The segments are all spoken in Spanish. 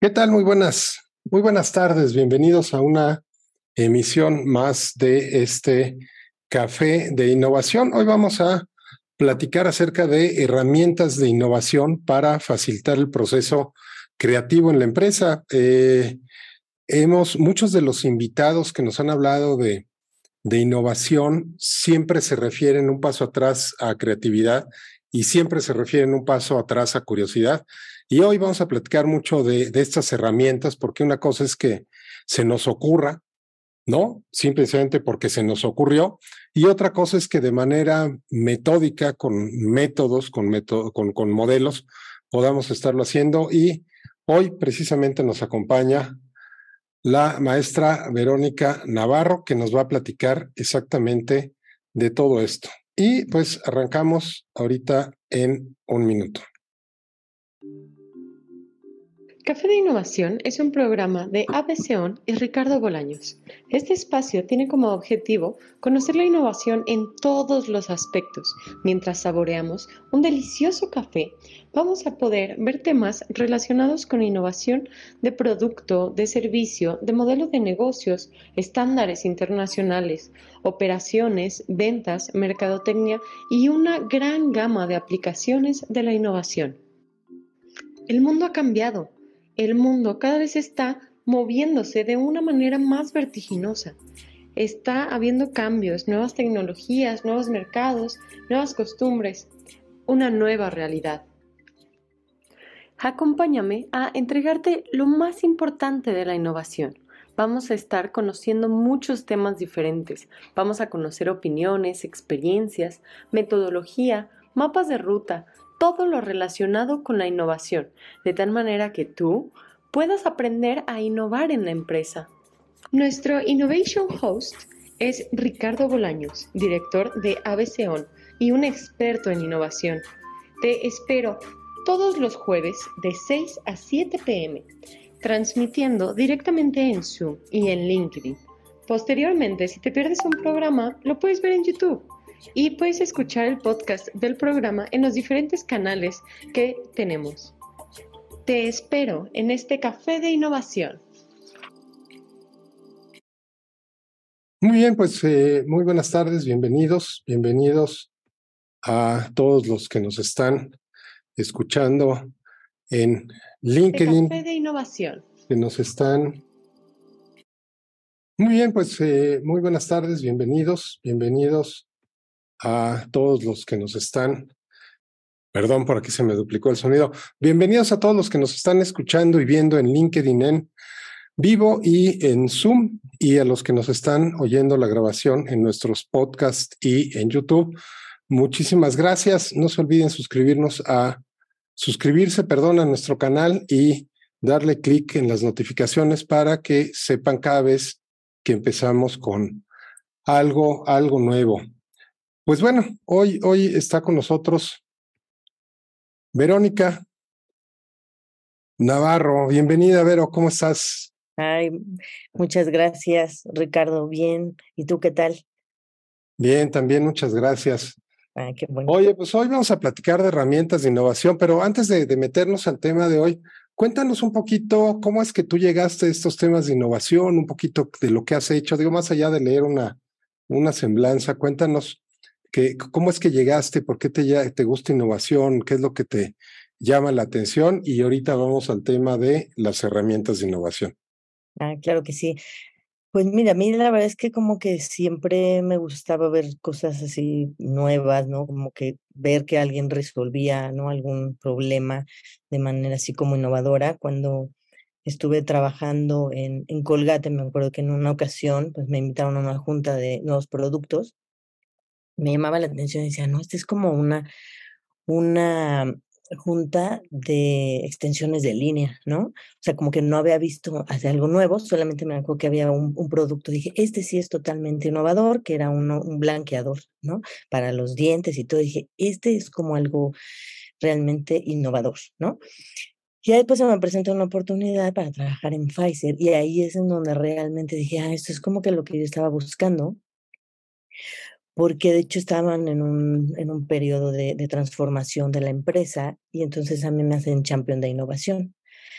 ¿Qué tal? Muy buenas, muy buenas tardes. Bienvenidos a una emisión más de este café de innovación. Hoy vamos a platicar acerca de herramientas de innovación para facilitar el proceso creativo en la empresa. Eh, hemos, muchos de los invitados que nos han hablado de, de innovación siempre se refieren un paso atrás a creatividad y siempre se refieren un paso atrás a curiosidad. Y hoy vamos a platicar mucho de, estas herramientas, porque una cosa es que se nos ocurra, ¿no? Simplemente porque se nos ocurrió. Y otra cosa es que de manera metódica, con métodos, con, método, con modelos, podamos estarlo haciendo. Y hoy precisamente nos acompaña la maestra Verónica Navarro, que nos va a platicar exactamente de todo esto. Y pues arrancamos ahorita en un minuto. Café de Innovación es un programa de ABCON y Ricardo Bolaños. Este espacio tiene como objetivo conocer la innovación en todos los aspectos. Mientras saboreamos un delicioso café, vamos a poder ver temas relacionados con innovación de producto, de servicio, de modelo de negocios, estándares internacionales, operaciones, ventas, mercadotecnia y una gran gama de aplicaciones de la innovación. El mundo ha cambiado el mundo cada vez está moviéndose de una manera más vertiginosa. Está habiendo cambios, nuevas tecnologías, nuevos mercados, nuevas costumbres, una nueva realidad. Acompáñame a entregarte lo más importante de la innovación. Vamos a estar conociendo muchos temas diferentes. Vamos a conocer opiniones, experiencias, metodología, mapas de ruta, todo lo relacionado con la innovación, de tal manera que tú puedas aprender a innovar en la empresa. Nuestro Innovation Host es Ricardo Bolaños, director de ABCON y un experto en innovación. Te espero todos los jueves de 6 a 7 pm, transmitiendo directamente en Zoom y en LinkedIn. Posteriormente, si te pierdes un programa, lo puedes ver en YouTube y puedes escuchar el podcast del programa en los diferentes canales que tenemos. Te espero en este café de innovación. Muy bien, pues eh, muy buenas tardes, bienvenidos, bienvenidos a todos los que nos están escuchando en LinkedIn. Este café de innovación. Que nos están. Muy bien, pues eh, muy buenas tardes, bienvenidos, bienvenidos a todos los que nos están, perdón, por aquí se me duplicó el sonido, bienvenidos a todos los que nos están escuchando y viendo en LinkedIn en vivo y en Zoom y a los que nos están oyendo la grabación en nuestros podcasts y en YouTube. Muchísimas gracias. No se olviden suscribirnos a suscribirse, perdón, a nuestro canal y darle clic en las notificaciones para que sepan cada vez que empezamos con algo, algo nuevo. Pues bueno, hoy, hoy está con nosotros Verónica Navarro. Bienvenida, Vero, ¿cómo estás? Ay, muchas gracias, Ricardo. Bien. ¿Y tú qué tal? Bien, también muchas gracias. Ay, qué bueno. Oye, pues hoy vamos a platicar de herramientas de innovación, pero antes de, de meternos al tema de hoy, cuéntanos un poquito cómo es que tú llegaste a estos temas de innovación, un poquito de lo que has hecho, digo, más allá de leer una, una semblanza, cuéntanos ¿Cómo es que llegaste? ¿Por qué te, te gusta innovación? ¿Qué es lo que te llama la atención? Y ahorita vamos al tema de las herramientas de innovación. Ah, claro que sí. Pues mira, a mí la verdad es que como que siempre me gustaba ver cosas así nuevas, ¿no? Como que ver que alguien resolvía, ¿no? Algún problema de manera así como innovadora. Cuando estuve trabajando en, en Colgate, me acuerdo que en una ocasión, pues me invitaron a una junta de nuevos productos me llamaba la atención y decía, no, esta es como una, una junta de extensiones de línea, ¿no? O sea, como que no había visto hace algo nuevo, solamente me acuerdo que había un, un, producto, dije, este sí es totalmente innovador, que era un blanqueador, ¿no? Para los dientes y todo, dije, este es como algo realmente innovador, ¿no? Y después se me presentó una oportunidad para trabajar en Pfizer y ahí es en donde realmente dije, ah, esto es como que lo que yo estaba buscando, porque de hecho estaban en un, en un periodo de, de, transformación de la empresa y entonces a mí me hacen champion de innovación.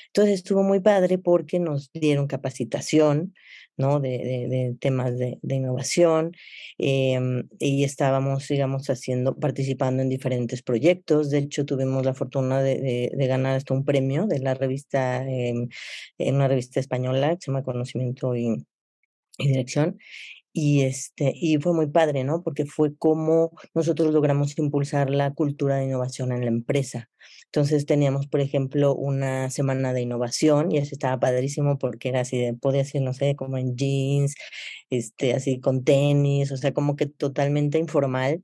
Entonces estuvo muy padre porque nos dieron capacitación, ¿no? De, de, temas de, de innovación em, y estábamos, digamos, haciendo, participando en diferentes proyectos. De hecho, tuvimos la fortuna de, ganar hasta un premio de la revista, em, en una revista española que se llama Conocimiento y, y Dirección. Y, este, y fue muy padre, ¿no? Porque fue como nosotros logramos impulsar la cultura de innovación en la empresa. Entonces teníamos, por ejemplo, una semana de innovación y eso estaba padrísimo porque era así de, podía ser, no sé, como en jeans, este, así con tenis, o sea, como que totalmente informal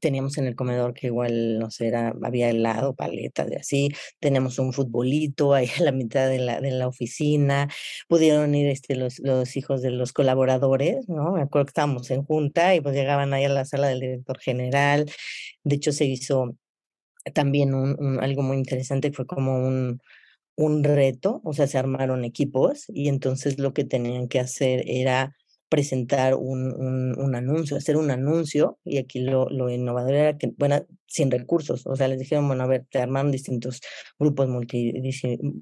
teníamos en el comedor que igual, no sé, era, había helado, paletas de así, tenemos un futbolito ahí a la mitad de la, de la oficina, pudieron ir este, los, los hijos de los colaboradores, ¿no? Me acuerdo que estábamos en junta y pues llegaban ahí a la sala del director general, de hecho se hizo también un, algo muy interesante, fue como un, un reto, o sea, se armaron equipos y entonces lo que tenían que hacer era presentar un, un, anuncio, hacer un anuncio, y aquí lo, lo, innovador era que, bueno, sin recursos, o sea, les dijeron, bueno, a ver, te armaron distintos grupos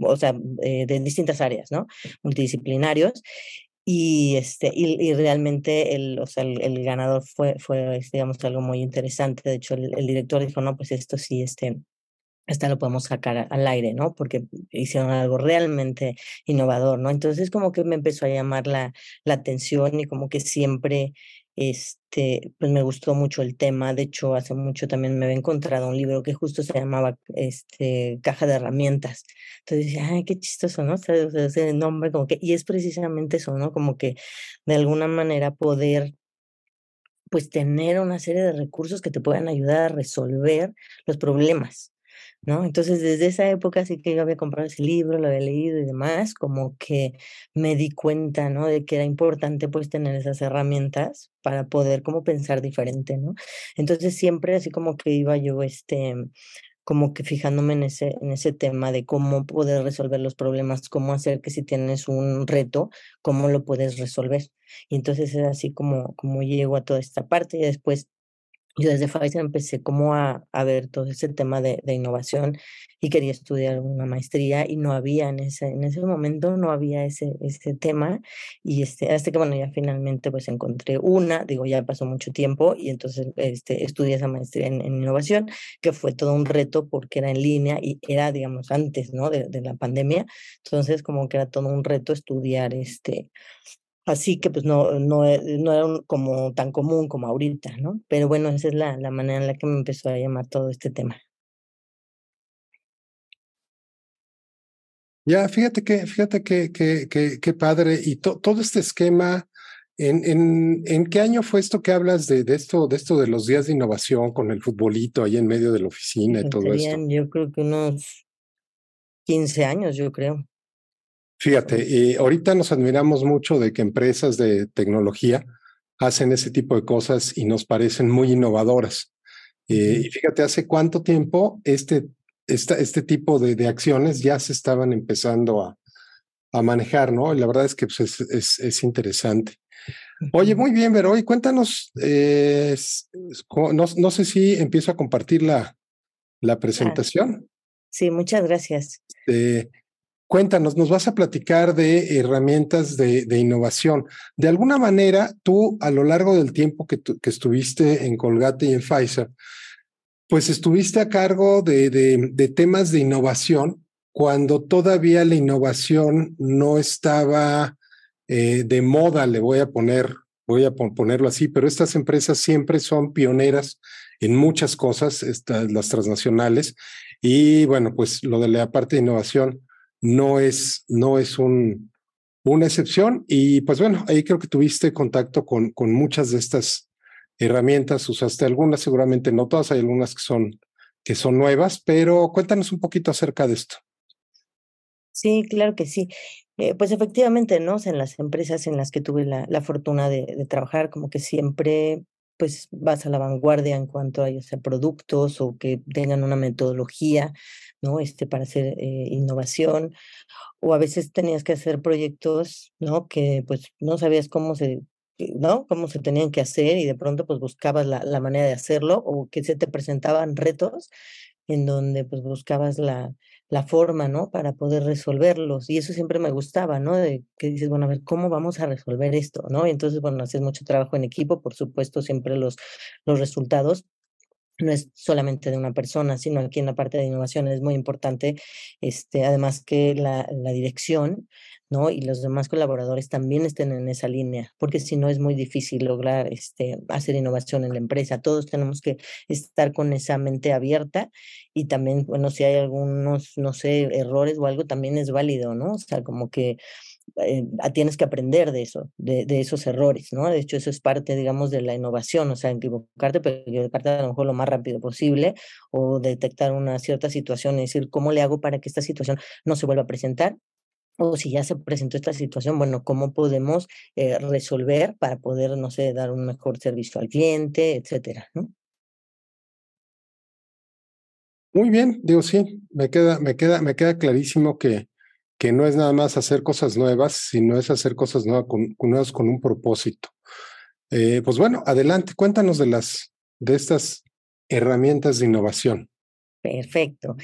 o sea, eh, de distintas áreas, ¿no? Multidisciplinarios, y, este, y, realmente el, o sea, el, ganador fue, fue, digamos, algo muy interesante, de hecho, el, el director dijo, no, pues esto sí, este, esta lo podemos sacar al aire, ¿no? Porque hicieron algo realmente innovador, ¿no? Entonces como que me empezó a llamar la, la atención y como que siempre, este, pues me gustó mucho el tema. De hecho, hace mucho también me había encontrado un libro que justo se llamaba, este, Caja de Herramientas. Entonces ay, qué chistoso, ¿no? O nombre como que, y es precisamente eso, ¿no? Como que de alguna manera poder pues tener una serie de recursos que te puedan ayudar a resolver los problemas, ¿no? Entonces, desde esa época sí que yo había comprado ese libro, lo había leído y demás, como que me di cuenta, ¿no? De que era importante pues tener esas herramientas para poder como pensar diferente, ¿no? Entonces siempre así como que iba yo, este, como que fijándome en ese, en ese tema de cómo poder resolver los problemas, cómo hacer que si tienes un reto, cómo lo puedes resolver. Y entonces es así como, como llego a toda esta parte y después yo desde Pfizer empecé como a, a ver todo ese tema de, de, innovación y quería estudiar una maestría y no había en ese, en ese momento, no había ese, ese tema y este, hasta que bueno, ya finalmente pues encontré una, digo, ya pasó mucho tiempo y entonces este, estudié esa maestría en, en innovación, que fue todo un reto porque era en línea y era, digamos, antes, ¿no? De, de la pandemia, entonces como que era todo un reto estudiar este Así que pues no, no, e, no era como tan común como ahorita, ¿no? Pero bueno, esa es la, la manera en la que me empezó a llamar todo este tema. Ya, fíjate que, fíjate que, que, que, padre, y todo este esquema, ¿en, en, ¿en qué año fue esto que hablas de, de esto, de esto de los días de innovación con el futbolito ahí en medio de la oficina y pues todo esto? Yo creo que unos 15 años, yo creo. Fíjate, ahorita nos admiramos mucho de que empresas de tecnología hacen ese tipo de cosas y nos parecen muy innovadoras. Eh, y fíjate, hace cuánto tiempo este, esta, este tipo de, de, acciones ya se estaban empezando a, a manejar, ¿no? Y la verdad es que pues, es, es, es, interesante. Oye, muy bien, Vero, y cuéntanos, eh, no, no, sé si empiezo a compartir la, la presentación. Sí, muchas gracias. Eh, Cuéntanos, nos vas a platicar de herramientas de, innovación. De alguna manera, tú a lo largo del tiempo que, tu, que estuviste en Colgate y en Pfizer, pues estuviste a cargo de, temas de innovación cuando todavía la innovación no estaba eh, de moda, le voy a poner, voy a ponerlo así, pero estas empresas siempre son pioneras en muchas cosas, las transnacionales, y bueno, pues lo de la parte de innovación no es, no es un, una excepción. Y pues bueno, ahí creo que tuviste contacto con, con muchas de estas herramientas, usaste algunas, seguramente no todas, hay algunas que son, que son nuevas, pero cuéntanos un poquito acerca de esto. Sí, claro que sí. Eh, pues efectivamente, ¿no? en las empresas en las que tuve la, la fortuna de, trabajar, como que siempre pues vas a la vanguardia en cuanto a ya productos o que tengan una metodología, ¿no? Este, para hacer eh, innovación. O a veces tenías que hacer proyectos, ¿no? Que pues no sabías cómo se, ¿no? Cómo se tenían que hacer y de pronto pues buscabas la, la manera de hacerlo o que se te presentaban retos en donde pues buscabas la, la forma, ¿no? Para poder resolverlos. Y eso siempre me gustaba, ¿no? De que dices, bueno, a ver, ¿cómo vamos a resolver esto, ¿no? Y entonces, bueno, haces mucho trabajo en equipo, por supuesto, siempre los, los resultados no es solamente de una persona, sino aquí en la parte de innovación es muy importante, este, además que la, dirección ¿no? Y los demás colaboradores también estén en esa línea, porque si no es muy difícil lograr este, hacer innovación en la empresa. Todos tenemos que estar con esa mente abierta y también, bueno, si hay algunos, no sé, errores o algo, también es válido, ¿no? O sea, como que eh, tienes que aprender de eso, de, esos errores, ¿no? De hecho, eso es parte, digamos, de la innovación, o sea, equivocarte, pero equivocarte a lo mejor lo más rápido posible o detectar una cierta situación y decir, ¿cómo le hago para que esta situación no se vuelva a presentar? o si ya se presentó esta situación, bueno, ¿cómo podemos eh, resolver para poder, no sé, dar un mejor servicio al cliente, etcétera, ¿no? Muy bien, digo, sí, me queda, me queda, me queda clarísimo que, que no es nada más hacer cosas nuevas, sino es hacer cosas nuevas con, nuevas con un propósito. Eh, pues bueno, adelante, cuéntanos de las, de estas herramientas de innovación. Perfecto.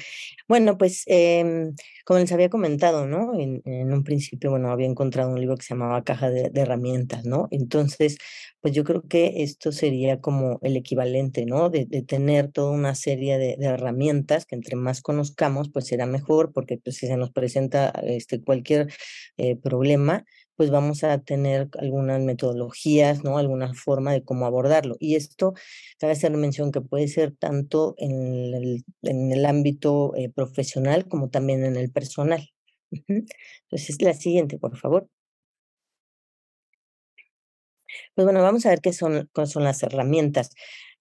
Bueno, pues eh, como les había comentado, ¿no? En, en, un principio, bueno, había encontrado un libro que se llamaba Caja de, de, Herramientas, ¿no? Entonces, pues yo creo que esto sería como el equivalente, ¿no? De, de tener toda una serie de, de, herramientas que entre más conozcamos, pues será mejor, porque pues, si se nos presenta este, cualquier eh, problema, pues vamos a tener algunas metodologías, ¿no? Alguna forma de cómo abordarlo. Y esto, cabe hacer mención que puede ser tanto en el, en el ámbito eh, profesional como también en el personal. Entonces, la siguiente, por favor. Pues bueno, vamos a ver qué son, son las herramientas.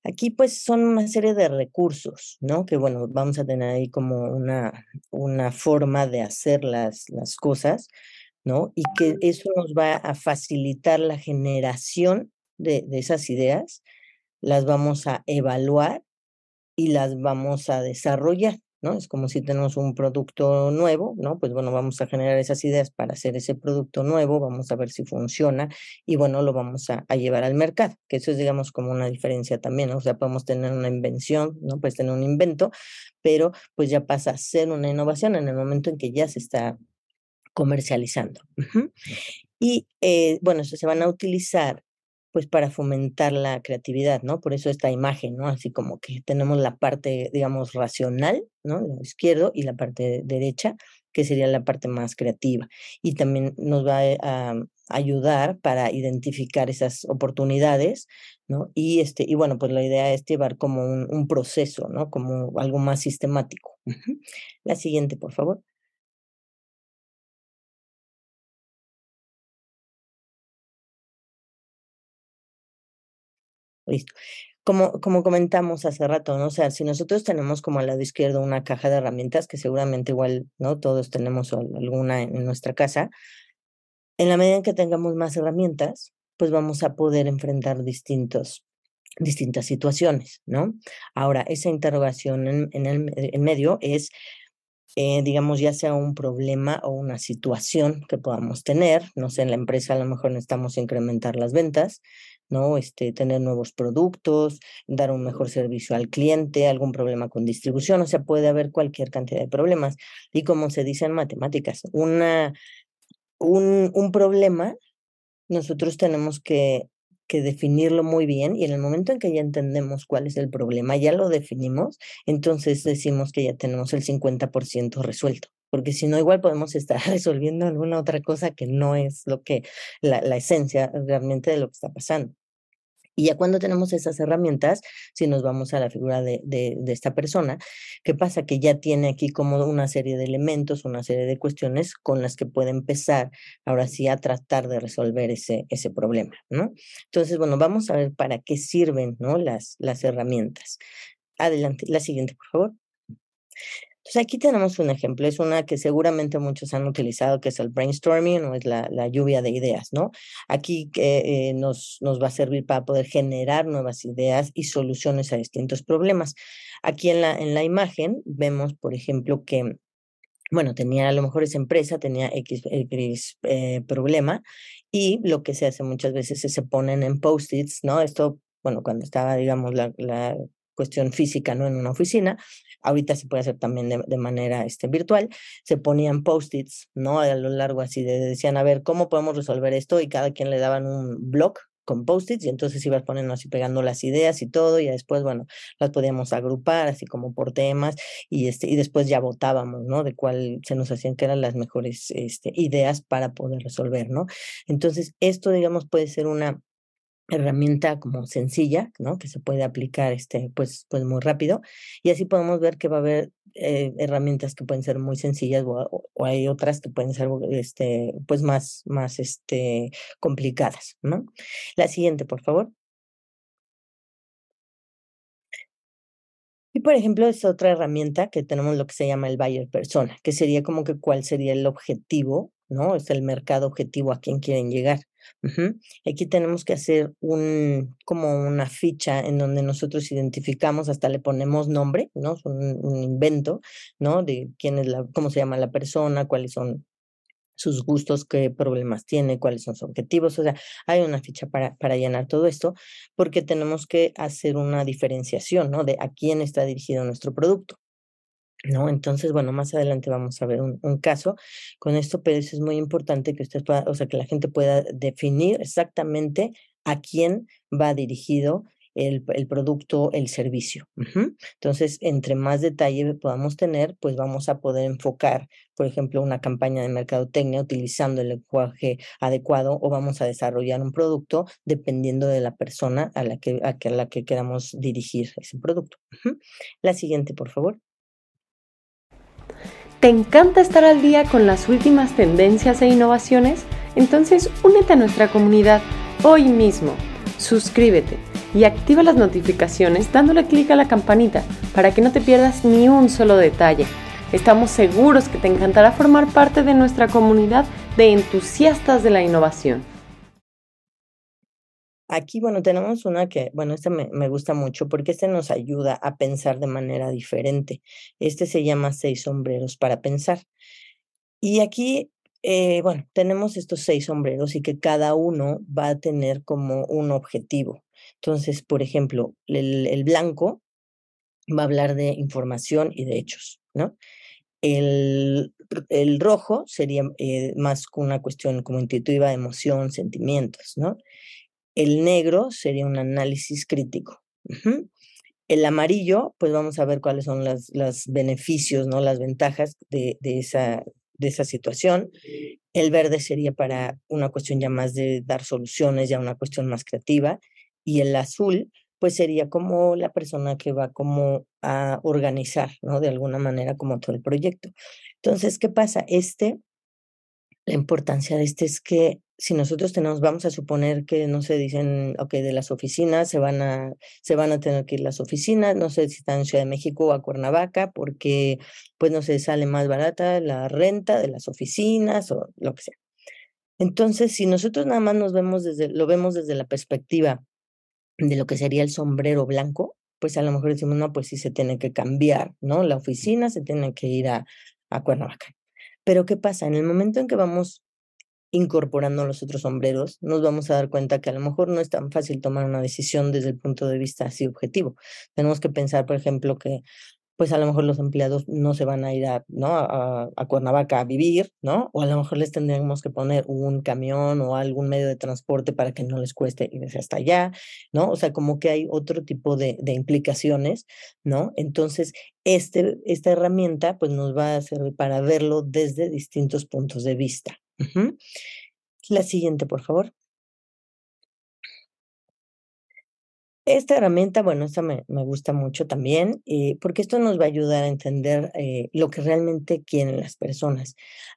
Aquí pues son una serie de recursos, ¿no? Que bueno, vamos a tener ahí como una, una forma de hacer las, las cosas, ¿no? Y que eso nos va a facilitar la generación de, de esas ideas, las vamos a evaluar y las vamos a desarrollar, ¿no? Es como si tenemos un producto nuevo, ¿no? Pues bueno, vamos a generar esas ideas para hacer ese producto nuevo, vamos a ver si funciona y bueno, lo vamos a, a llevar al mercado, que eso es, digamos, como una diferencia también, ¿no? O sea, podemos tener una invención, ¿no? Pues tener un invento, pero pues ya pasa a ser una innovación en el momento en que ya se está comercializando. Y eh, bueno, eso se van a utilizar pues para fomentar la creatividad, ¿no? Por eso esta imagen, ¿no? Así como que tenemos la parte, digamos, racional, ¿no? La izquierdo y la parte derecha, que sería la parte más creativa. Y también nos va a, ayudar para identificar esas oportunidades, ¿no? Y este, y bueno, pues la idea es llevar como un, un proceso, ¿no? Como algo más sistemático. La siguiente, por favor. Listo. Como, como comentamos hace rato, ¿no? O sea, si nosotros tenemos como al lado izquierdo una caja de herramientas, que seguramente igual, ¿no? Todos tenemos alguna en nuestra casa, en la medida en que tengamos más herramientas, pues vamos a poder enfrentar distintos, distintas situaciones, ¿no? Ahora, esa interrogación en, en el en medio es, eh, digamos, ya sea un problema o una situación que podamos tener, no sé, en la empresa a lo mejor necesitamos incrementar las ventas, ¿no? Este, tener nuevos productos, dar un mejor servicio al cliente, algún problema con distribución, o sea, puede haber cualquier cantidad de problemas. Y como se dice en matemáticas, una, un, un problema, nosotros tenemos que, que definirlo muy bien y en el momento en que ya entendemos cuál es el problema, ya lo definimos, entonces decimos que ya tenemos el 50% resuelto porque si no, igual podemos estar resolviendo alguna otra cosa que no es lo que, la, la esencia realmente de lo que está pasando. Y ya cuando tenemos esas herramientas, si nos vamos a la figura de, de, de, esta persona, ¿qué pasa? Que ya tiene aquí como una serie de elementos, una serie de cuestiones con las que puede empezar ahora sí a tratar de resolver ese, ese problema, ¿no? Entonces, bueno, vamos a ver para qué sirven, ¿no? Las, las herramientas. Adelante, la siguiente, por favor. Entonces aquí tenemos un ejemplo, es una que seguramente muchos han utilizado, que es el brainstorming o es la, la lluvia de ideas, ¿no? Aquí eh, nos, nos va a servir para poder generar nuevas ideas y soluciones a distintos problemas. Aquí en la, en la imagen vemos, por ejemplo, que bueno, tenía a lo mejor esa empresa, tenía X, X eh, problema y lo que se hace muchas veces es se ponen en post-its, ¿no? Esto, bueno, cuando estaba, digamos, la, la cuestión física, no en una oficina. Ahorita se puede hacer también de, manera este, virtual. Se ponían post-its, ¿no? A lo largo así de, decían, a ver, ¿cómo podemos resolver esto? Y cada quien le daban un blog con post-its y entonces ibas poniendo así pegando las ideas y todo y después, bueno, las podíamos agrupar así como por temas y, este, y después ya votábamos, ¿no? De cuál se nos hacían que eran las mejores este, ideas para poder resolver, ¿no? Entonces, esto, digamos, puede ser una herramienta como sencilla, ¿no? Que se puede aplicar este, pues, pues muy rápido. Y así podemos ver que va a haber eh, herramientas que pueden ser muy sencillas o, hay otras que pueden ser este, pues más, más este, complicadas, ¿no? La siguiente, por favor. Y por ejemplo, es otra herramienta que tenemos lo que se llama el buyer persona, que sería como que cuál sería el objetivo, ¿no? Es el mercado objetivo a quien quieren llegar. Aquí tenemos que hacer un, como una ficha en donde nosotros identificamos, hasta le ponemos nombre, ¿no? Es un, invento, ¿no? De quién es la, cómo se llama la persona, cuáles son sus gustos, qué problemas tiene, cuáles son sus objetivos. O sea, hay una ficha para, para llenar todo esto, porque tenemos que hacer una diferenciación, ¿no? De a quién está dirigido nuestro producto. ¿No? Entonces, bueno, más adelante vamos a ver un, caso con esto, pero eso es muy importante que usted pueda, o sea, que la gente pueda definir exactamente a quién va dirigido el, el producto, el servicio. Entonces, entre más detalle podamos tener, pues vamos a poder enfocar, por ejemplo, una campaña de mercadotecnia utilizando el lenguaje adecuado o vamos a desarrollar un producto dependiendo de la persona a la que, a la que queramos dirigir ese producto. La siguiente, por favor. ¿Te encanta estar al día con las últimas tendencias e innovaciones? Entonces únete a nuestra comunidad hoy mismo. Suscríbete y activa las notificaciones dándole clic a la campanita para que no te pierdas ni un solo detalle. Estamos seguros que te encantará formar parte de nuestra comunidad de entusiastas de la innovación. Aquí, bueno, tenemos una que, bueno, esta me, me, gusta mucho porque este nos ayuda a pensar de manera diferente. Este se llama Seis sombreros para pensar. Y aquí, eh, bueno, tenemos estos seis sombreros y que cada uno va a tener como un objetivo. Entonces, por ejemplo, el, blanco va a hablar de información y de hechos, ¿no? El, el rojo sería eh, más una cuestión como intuitiva, emoción, sentimientos, ¿no? El negro sería un análisis crítico. El amarillo, pues vamos a ver cuáles son los beneficios, ¿no? Las ventajas de, esa, de esa situación. El verde sería para una cuestión ya más de dar soluciones, ya una cuestión más creativa. Y el azul, pues sería como la persona que va como a organizar, ¿no? De alguna manera como todo el proyecto. Entonces, ¿qué pasa? Este, la importancia de este es que si nosotros tenemos, vamos a suponer que, no se dicen, ok, de las oficinas, se van a, se van a tener que ir las oficinas, no sé si están en Ciudad de México o a Cuernavaca, porque, pues, no sé, sale más barata la renta de las oficinas o lo que sea. Entonces, si nosotros nada más nos vemos desde, lo vemos desde la perspectiva de lo que sería el sombrero blanco, pues a lo mejor decimos, no, pues sí se tiene que cambiar, ¿no? La oficina se tiene que ir a, a Cuernavaca. Pero ¿qué pasa? En el momento en que vamos incorporando los otros sombreros, nos vamos a dar cuenta que a lo mejor no es tan fácil tomar una decisión desde el punto de vista así objetivo. Tenemos que pensar, por ejemplo, que pues a lo mejor los empleados no se van a ir a, ¿no? a, Cuernavaca a vivir, ¿no? O a lo mejor les tendríamos que poner un camión o algún medio de transporte para que no les cueste irse hasta allá, ¿no? O sea, como que hay otro tipo de, de implicaciones, ¿no? Entonces, este, esta herramienta pues nos va a servir para verlo desde distintos puntos de vista. La siguiente, por favor. Esta herramienta, bueno, esta me, gusta mucho también, eh, porque esto nos va a ayudar a entender eh, lo que realmente quieren las personas.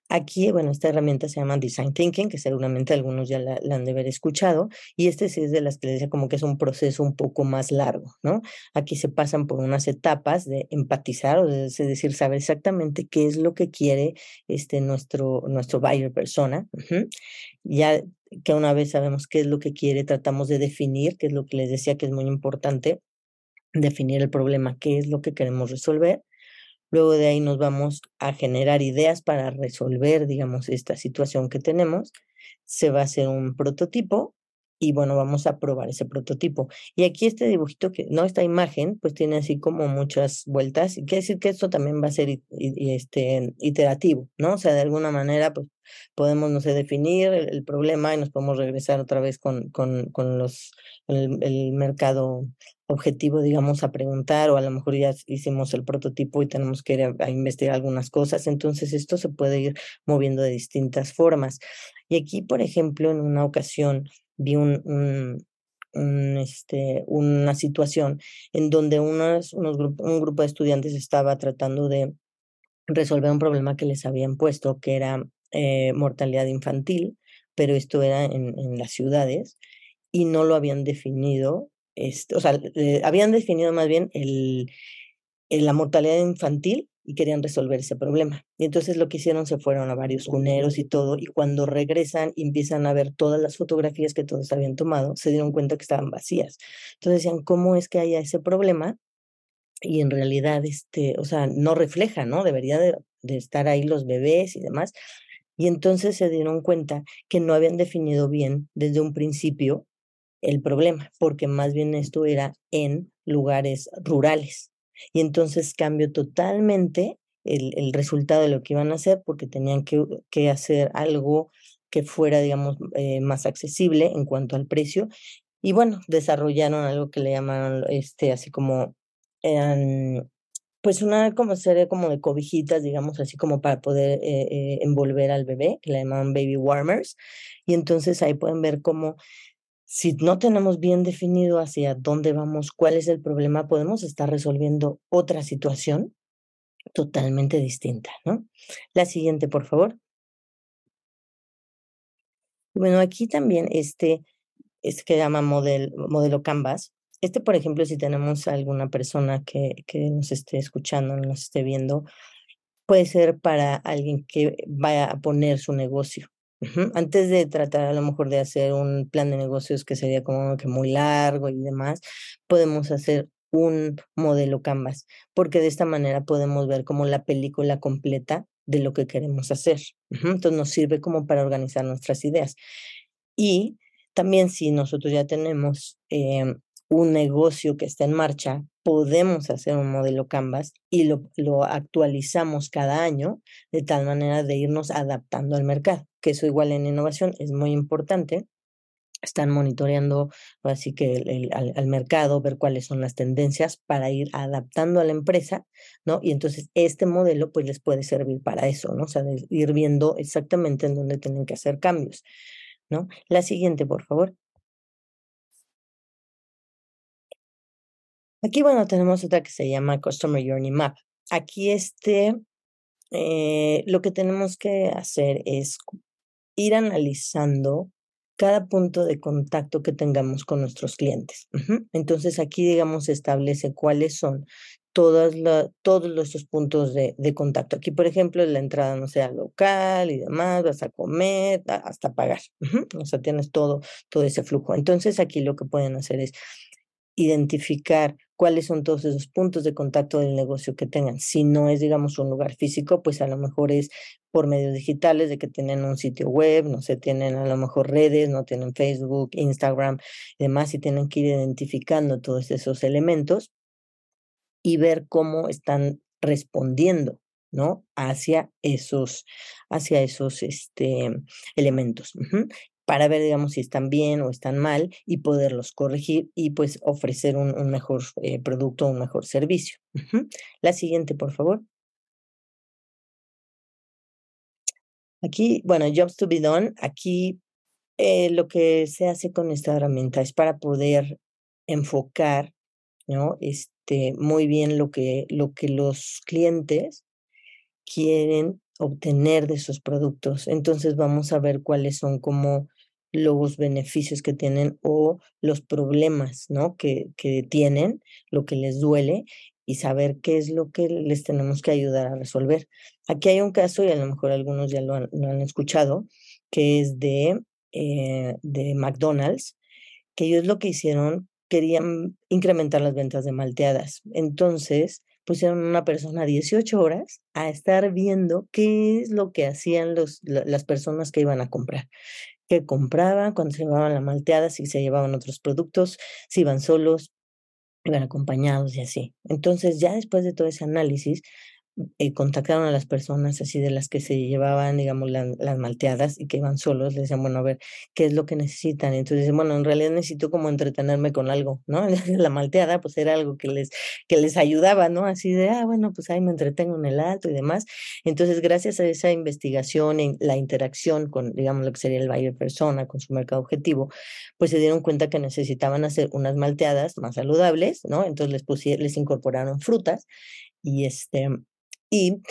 Aquí, bueno, esta herramienta se llama Design Thinking, que seguramente algunos ya la, han de haber escuchado, y este sí es de las que les decía como que es un proceso un poco más largo, ¿no? Aquí se pasan por unas etapas de empatizar, o es decir, saber exactamente qué es lo que quiere este, nuestro, nuestro buyer persona. Ya que una vez sabemos qué es lo que quiere, tratamos de definir, que es lo que les decía que es muy importante, definir el problema, qué es lo que queremos resolver. Luego de ahí nos vamos a generar ideas para resolver, digamos, esta situación que tenemos. Se va a hacer un prototipo y bueno, vamos a probar ese prototipo. Y aquí este dibujito, que no, esta imagen, pues tiene así como muchas vueltas, quiere decir que esto también va a ser este, iterativo, ¿no? O sea, de alguna manera, pues podemos, no sé, definir el, problema y nos podemos regresar otra vez con, con, con los, el, mercado objetivo, digamos, a preguntar, o a lo mejor ya hicimos el prototipo y tenemos que ir a investigar algunas cosas. Entonces, esto se puede ir moviendo de distintas formas. Y aquí, por ejemplo, en una ocasión, vi un, este, una situación en donde unos, unos un grupo de estudiantes estaba tratando de resolver un problema que les habían puesto, que era eh, mortalidad infantil, pero esto era en, las ciudades y no lo habían definido, este, o sea, habían definido más bien la mortalidad infantil y querían resolver ese problema. Y entonces lo que hicieron se fueron a varios cuneros y todo, y cuando regresan y empiezan a ver todas las fotografías que todos habían tomado, se dieron cuenta que estaban vacías. Entonces decían, ¿cómo es que haya ese problema? Y en realidad, este, o sea, no refleja, ¿no? Debería de, de estar ahí los bebés y demás. Y entonces se dieron cuenta que no habían definido bien desde un principio el problema, porque más bien esto era en lugares rurales. Y entonces cambió totalmente el, el, resultado de lo que iban a hacer porque tenían que, que hacer algo que fuera, digamos, eh, más accesible en cuanto al precio. Y bueno, desarrollaron algo que le llamaron, este, así como, eran, pues una como serie como de cobijitas, digamos, así como para poder eh, eh, envolver al bebé, que le llaman baby warmers. Y entonces ahí pueden ver cómo si no tenemos bien definido hacia dónde vamos, cuál es el problema, podemos estar resolviendo otra situación totalmente distinta, ¿no? La siguiente, por favor. Bueno, aquí también este, este que llama modelo Canvas. Este, por ejemplo, si tenemos alguna persona que, que nos esté escuchando, nos esté viendo, puede ser para alguien que vaya a poner su negocio, antes de tratar a lo mejor de hacer un plan de negocios que sería como que muy largo y demás, podemos hacer un modelo Canvas, porque de esta manera podemos ver como la película completa de lo que queremos hacer. Entonces nos sirve como para organizar nuestras ideas. Y también si nosotros ya tenemos em, un negocio que está en marcha, podemos hacer un modelo Canvas y lo, actualizamos cada año de tal manera de irnos adaptando al mercado, que eso igual en innovación es muy importante. Están monitoreando así que el, al, mercado, ver cuáles son las tendencias para ir adaptando a la empresa, ¿no? Y entonces este modelo pues les puede servir para eso, ¿no? O sea, ir viendo exactamente en dónde tienen que hacer cambios, ¿no? La siguiente, por favor. Aquí, bueno, tenemos otra que se llama Customer Journey Map. Aquí este, eh, lo que tenemos que hacer es ir analizando cada punto de contacto que tengamos con nuestros clientes. Entonces aquí, digamos, establece cuáles son todos estos puntos de, de, contacto. Aquí, por ejemplo, la entrada no sea local y demás, vas a comer, hasta pagar. O sea, tienes todo, todo ese flujo. Entonces aquí lo que pueden hacer es identificar cuáles son todos esos puntos de contacto del negocio que tengan. Si no es, digamos, un lugar físico, pues a lo mejor es por medios digitales, de que tienen un sitio web, no sé, tienen a lo mejor redes, no tienen Facebook, Instagram y demás, y tienen que ir identificando todos esos elementos y ver cómo están respondiendo, ¿no? Hacia esos, hacia esos este, elementos para ver, digamos, si están bien o están mal y poderlos corregir y pues ofrecer un, mejor eh, producto, un mejor servicio. La siguiente, por favor. Aquí, bueno, Jobs to be done. Aquí eh, lo que se hace con esta herramienta es para poder enfocar, ¿no? Este, muy bien lo que, lo que los clientes quieren obtener de sus productos. Entonces vamos a ver cuáles son como los beneficios que tienen o los problemas, ¿no? Que, que tienen, lo que les duele y saber qué es lo que les tenemos que ayudar a resolver. Aquí hay un caso, y a lo mejor algunos ya lo han, escuchado, que es de, eh, de McDonald's, que ellos lo que hicieron, querían incrementar las ventas de malteadas. Entonces, pusieron una persona 18 horas a estar viendo qué es lo que hacían los, las personas que iban a comprar qué compraban, cuando se llevaban la malteada, si se llevaban otros productos, si iban solos, iban acompañados y así. Entonces, ya después de todo ese análisis, eh, contactaron a las personas así de las que se llevaban, digamos, las malteadas y que iban solos, les decían, bueno, a ver, ¿qué es lo que necesitan? Entonces bueno, en realidad necesito como entretenerme con algo, ¿no? La malteada, pues era algo que les, que les ayudaba, ¿no? Así de, ah, bueno, pues ahí me entretengo en el alto y demás. Entonces, gracias a esa investigación, en la interacción con, digamos, lo que sería el buyer persona, con su mercado objetivo, pues se dieron cuenta que necesitaban hacer unas malteadas más saludables, ¿no? Entonces les pusieron, les incorporaron frutas y este, y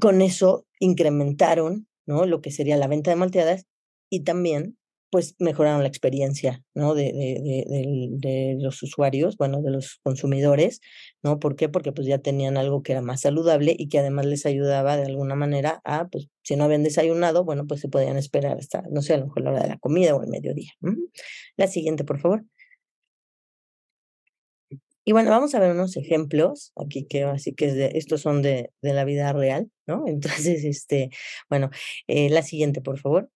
con eso incrementaron ¿no? lo que sería la venta de malteadas y también pues mejoraron la experiencia ¿no? de, de, de, los usuarios, bueno, de los consumidores, ¿no? ¿Por qué? Porque pues ya tenían algo que era más saludable y que además les ayudaba de alguna manera a, pues si no habían desayunado, bueno, pues se podían esperar hasta, no sé, a lo mejor la hora de la comida o el mediodía. La siguiente, por favor. Y bueno, vamos a ver unos ejemplos aquí que así que de, estos son de, de, la vida real, ¿no? Entonces, este, bueno, eh, la siguiente, por favor.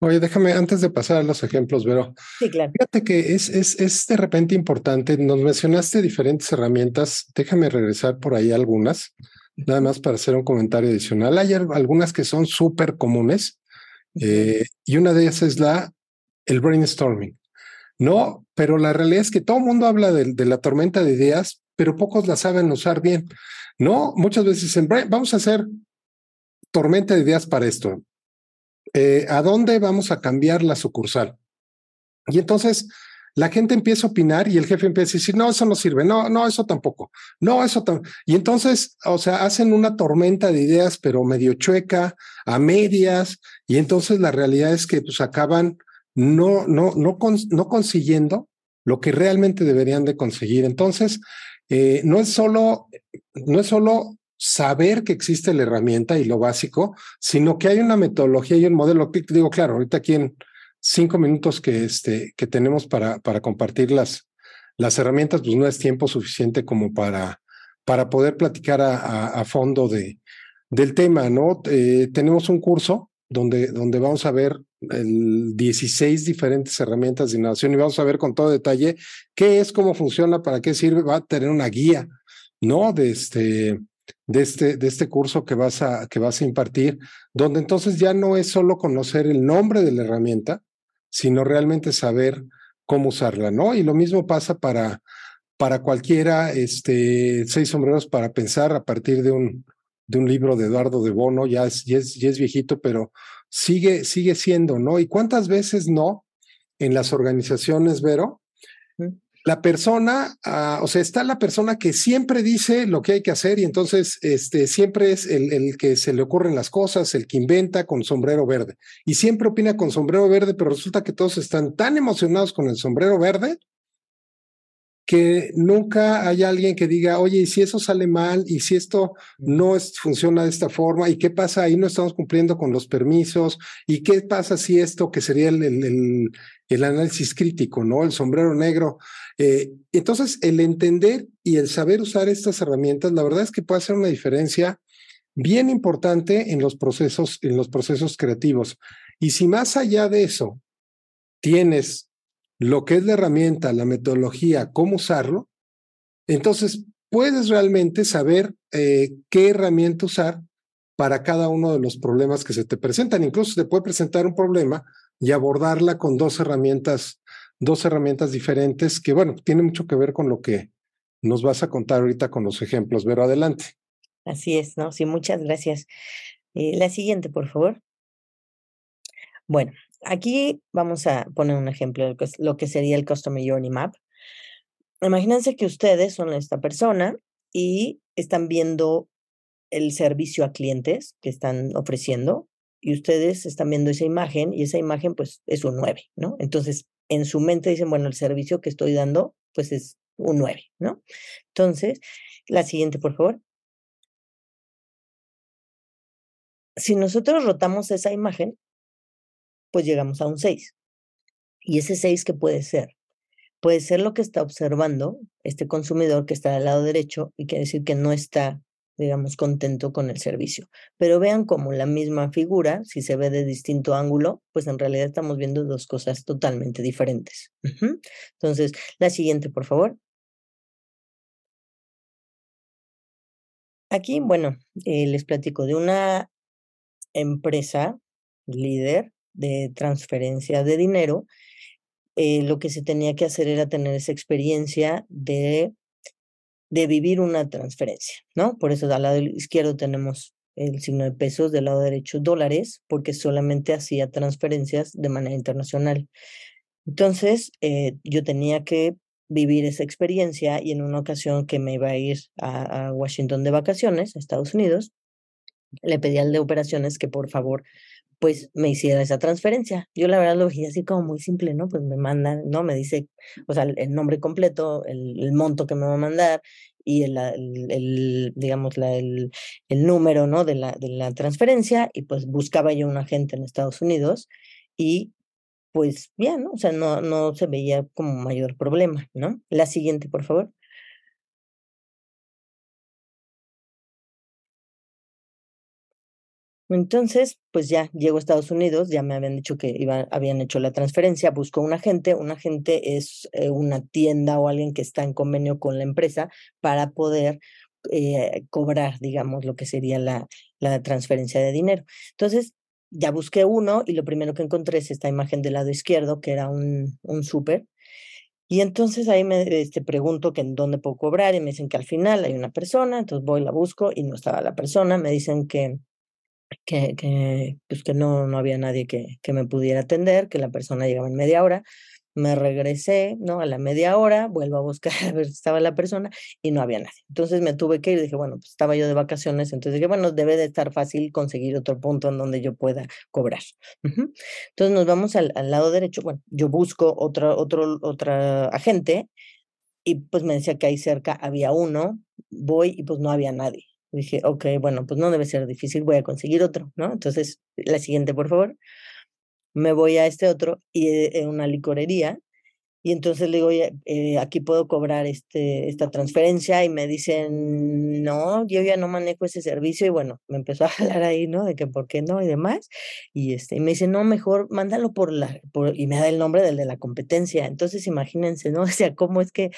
Oye, déjame, antes de pasar a los ejemplos, Vero. Sí, claro. Fíjate que es, es, es de repente importante. Nos mencionaste diferentes herramientas. Déjame regresar por ahí algunas, nada más para hacer un comentario adicional. Hay algunas que son súper comunes eh, y una de ellas es la, el brainstorming. No, pero la realidad es que todo el mundo habla de, la tormenta de ideas, pero pocos la saben usar bien. No, muchas veces dicen, vamos a hacer tormenta de ideas para esto. Eh, ¿A dónde vamos a cambiar la sucursal? Y entonces la gente empieza a opinar y el jefe empieza a decir, no, eso no sirve, no, no, eso tampoco, no, eso tampoco. Y entonces, o sea, hacen una tormenta de ideas, pero medio chueca, a medias, y entonces la realidad es que pues acaban no, no, no, no consiguiendo lo que realmente deberían de conseguir. Entonces, eh, no es solo, no es solo saber que existe la herramienta y lo básico, sino que hay una metodología y un modelo. Digo, claro, ahorita aquí en cinco minutos que, este, que tenemos para, para compartir las, las herramientas, pues no es tiempo suficiente como para, para poder platicar a, a, fondo de, del tema, ¿no? Eh, tenemos un curso donde, donde vamos a ver el 16 diferentes herramientas de innovación y vamos a ver con todo detalle qué es, cómo funciona, para qué sirve, va a tener una guía, ¿no? De este, de este, de este curso que vas, a, que vas a impartir, donde entonces ya no es solo conocer el nombre de la herramienta, sino realmente saber cómo usarla, ¿no? Y lo mismo pasa para, para cualquiera, este, seis sombreros para pensar a partir de un, de un libro de Eduardo de Bono, ya es, ya es, ya es viejito, pero sigue, sigue siendo, ¿no? ¿Y cuántas veces no en las organizaciones, Vero? La persona, ah, o sea, está la persona que siempre dice lo que hay que hacer y entonces este, siempre es el, el, que se le ocurren las cosas, el que inventa con sombrero verde. Y siempre opina con sombrero verde, pero resulta que todos están tan emocionados con el sombrero verde que nunca hay alguien que diga, oye, ¿y si eso sale mal? ¿Y si esto no es, funciona de esta forma? ¿Y qué pasa ahí? No estamos cumpliendo con los permisos. ¿Y qué pasa si esto, que sería el, el, el, análisis crítico, ¿no? El sombrero negro. Eh, entonces, el entender y el saber usar estas herramientas, la verdad es que puede hacer una diferencia bien importante en los procesos, en los procesos creativos. Y si más allá de eso tienes lo que es la herramienta, la metodología, cómo usarlo, entonces puedes realmente saber eh, qué herramienta usar para cada uno de los problemas que se te presentan. Incluso te puede presentar un problema y abordarla con dos herramientas, dos herramientas diferentes que, bueno, tiene mucho que ver con lo que nos vas a contar ahorita con los ejemplos. Pero adelante. Así es, ¿no? Sí, muchas gracias. Eh, la siguiente, por favor. Bueno, Aquí vamos a poner un ejemplo de lo que sería el Customer Journey Map. Imagínense que ustedes son esta persona y están viendo el servicio a clientes que están ofreciendo y ustedes están viendo esa imagen y esa imagen pues es un 9, ¿no? Entonces, en su mente dicen, bueno, el servicio que estoy dando pues es un 9, ¿no? Entonces, la siguiente, por favor. Si nosotros rotamos esa imagen, pues llegamos a un 6. ¿Y ese 6 qué puede ser? Puede ser lo que está observando este consumidor que está al lado derecho y quiere decir que no está digamos, contento con el servicio. Pero vean como la misma figura, si se ve de distinto ángulo, pues en realidad estamos viendo dos cosas totalmente diferentes. Entonces, la siguiente, por favor. Aquí, bueno, eh, les platico de una empresa líder de transferencia de dinero. Eh, lo que se tenía que hacer era tener esa experiencia de de vivir una transferencia, ¿no? Por eso al lado izquierdo tenemos el signo de pesos, del lado derecho dólares, porque solamente hacía transferencias de manera internacional. Entonces, eh, yo tenía que vivir esa experiencia y en una ocasión que me iba a ir a, a Washington de vacaciones, a Estados Unidos, le pedí al de operaciones que por favor pues me hiciera esa transferencia. Yo la verdad lo veía así como muy simple, ¿no? Pues me mandan, ¿no? Me dice, o sea, el nombre completo, el, monto que me va a mandar y el, el, digamos, la, el, el número, ¿no? De la, de la transferencia y pues buscaba yo un agente en Estados Unidos y pues bien, ¿no? O sea, no, no se veía como mayor problema, ¿no? La siguiente, por favor. Entonces, pues ya llego a Estados Unidos, ya me habían dicho que iba, habían hecho la transferencia, busco un agente, un agente es eh, una tienda o alguien que está en convenio con la empresa para poder eh, cobrar, digamos, lo que sería la, la transferencia de dinero. Entonces, ya busqué uno y lo primero que encontré es esta imagen del lado izquierdo, que era un, un súper. Y entonces ahí me este, pregunto que en dónde puedo cobrar y me dicen que al final hay una persona, entonces voy, la busco y no estaba la persona, me dicen que que, que, pues que no, no había nadie que, que me pudiera atender, que la persona llegaba en media hora. Me regresé, ¿no? A la media hora, vuelvo a buscar a ver si estaba la persona y no había nadie. Entonces me tuve que ir, dije, bueno, pues estaba yo de vacaciones, entonces dije, bueno, debe de estar fácil conseguir otro punto en donde yo pueda cobrar. Entonces nos vamos al, al, lado derecho, bueno, yo busco otro, otro, otra agente y pues me decía que ahí cerca había uno, voy y pues no había nadie. Dije, ok, bueno, pues no debe ser difícil, voy a conseguir otro, ¿no? Entonces, la siguiente, por favor. Me voy a este otro y eh, en una licorería y entonces le digo, oye, eh, aquí puedo cobrar este, esta transferencia y me dicen, no, yo ya no manejo ese servicio y bueno, me empezó a hablar ahí, ¿no? De que por qué no y demás. Y, este, y me dice, no, mejor mándalo por la, por, y me da el nombre del de la competencia. Entonces imagínense, ¿no? O sea, cómo es que,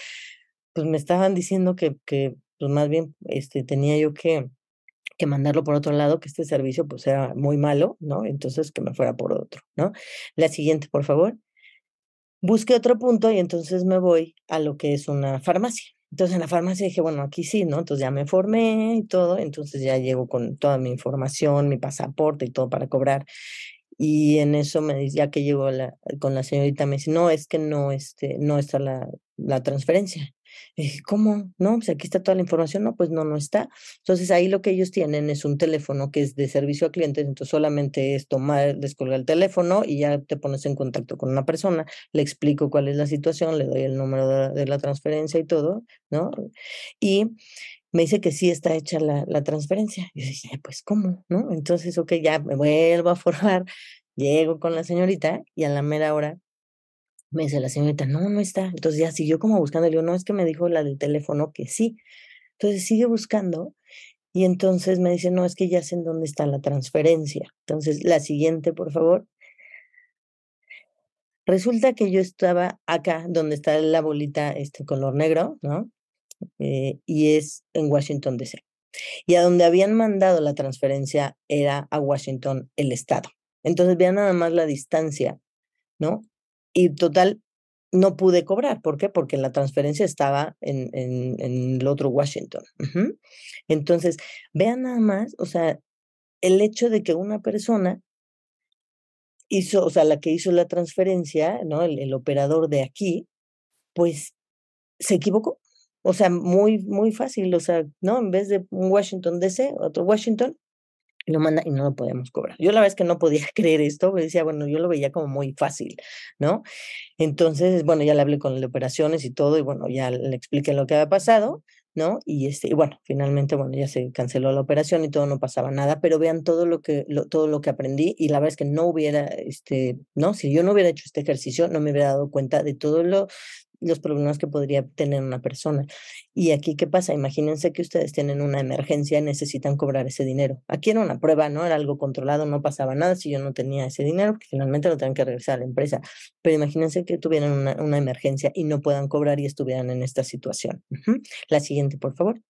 pues me estaban diciendo que, que pues más bien este, tenía yo que, que mandarlo por otro lado, que este servicio pues era muy malo, ¿no? Entonces que me fuera por otro, ¿no? La siguiente, por favor. Busqué otro punto y entonces me voy a lo que es una farmacia. Entonces en la farmacia dije, bueno, aquí sí, ¿no? Entonces ya me formé y todo, entonces ya llego con toda mi información, mi pasaporte y todo para cobrar. Y en eso me dice, ya que llego la, con la señorita, me dice, no, es que no, este, no está la, la transferencia. Dije, ¿cómo? No, pues aquí está toda la información. No, pues no, no está. Entonces ahí lo que ellos tienen es un teléfono que es de servicio a clientes, entonces solamente es tomar, descolgar el teléfono y ya te pones en contacto con una persona, le explico cuál es la situación, le doy el número de, la transferencia y todo, ¿no? Y me dice que sí está hecha la, la transferencia. Y yo dije, pues, ¿cómo? ¿No? Entonces, ok, ya me vuelvo a formar, llego con la señorita y a la mera hora me dice la señorita, no, no está. Entonces ya siguió como buscando. Le digo, no, es que me dijo la del teléfono que sí. Entonces sigue buscando y entonces me dice, no, es que ya sé en dónde está la transferencia. Entonces, la siguiente, por favor. Resulta que yo estaba acá, donde está la bolita este color negro, ¿no? Eh, y es en Washington, D.C. Y a donde habían mandado la transferencia era a Washington, el estado. Entonces, vean nada más la distancia, ¿no? Y total, no pude cobrar. ¿Por qué? Porque la transferencia estaba en, en, el otro Washington. Entonces, vean nada más, o sea, el hecho de que una persona hizo, o sea, la que hizo la transferencia, ¿no? El, el operador de aquí, pues se equivocó. O sea, muy, muy fácil. O sea, ¿no? En vez de un Washington DC, otro Washington, lo manda y no lo podemos cobrar. Yo la verdad es que no podía creer esto, porque decía, bueno, yo lo veía como muy fácil, ¿no? Entonces, bueno, ya le hablé con las operaciones y todo, y bueno, ya le expliqué lo que había pasado, ¿no? Y este, y bueno, finalmente, bueno, ya se canceló la operación y todo, no pasaba nada, pero vean todo lo que, todo lo que aprendí, y la verdad es que no hubiera, este, ¿no? Si yo no hubiera hecho este ejercicio, no me hubiera dado cuenta de todo lo, los problemas que podría tener una persona. Y aquí, ¿qué pasa? Imagínense que ustedes tienen una emergencia y necesitan cobrar ese dinero. Aquí era una prueba, ¿no? Era algo controlado, no pasaba nada si yo no tenía ese dinero, porque finalmente lo tenían que regresar a la empresa. Pero imagínense que tuvieran una, una emergencia y no puedan cobrar y estuvieran en esta situación. La siguiente, por favor.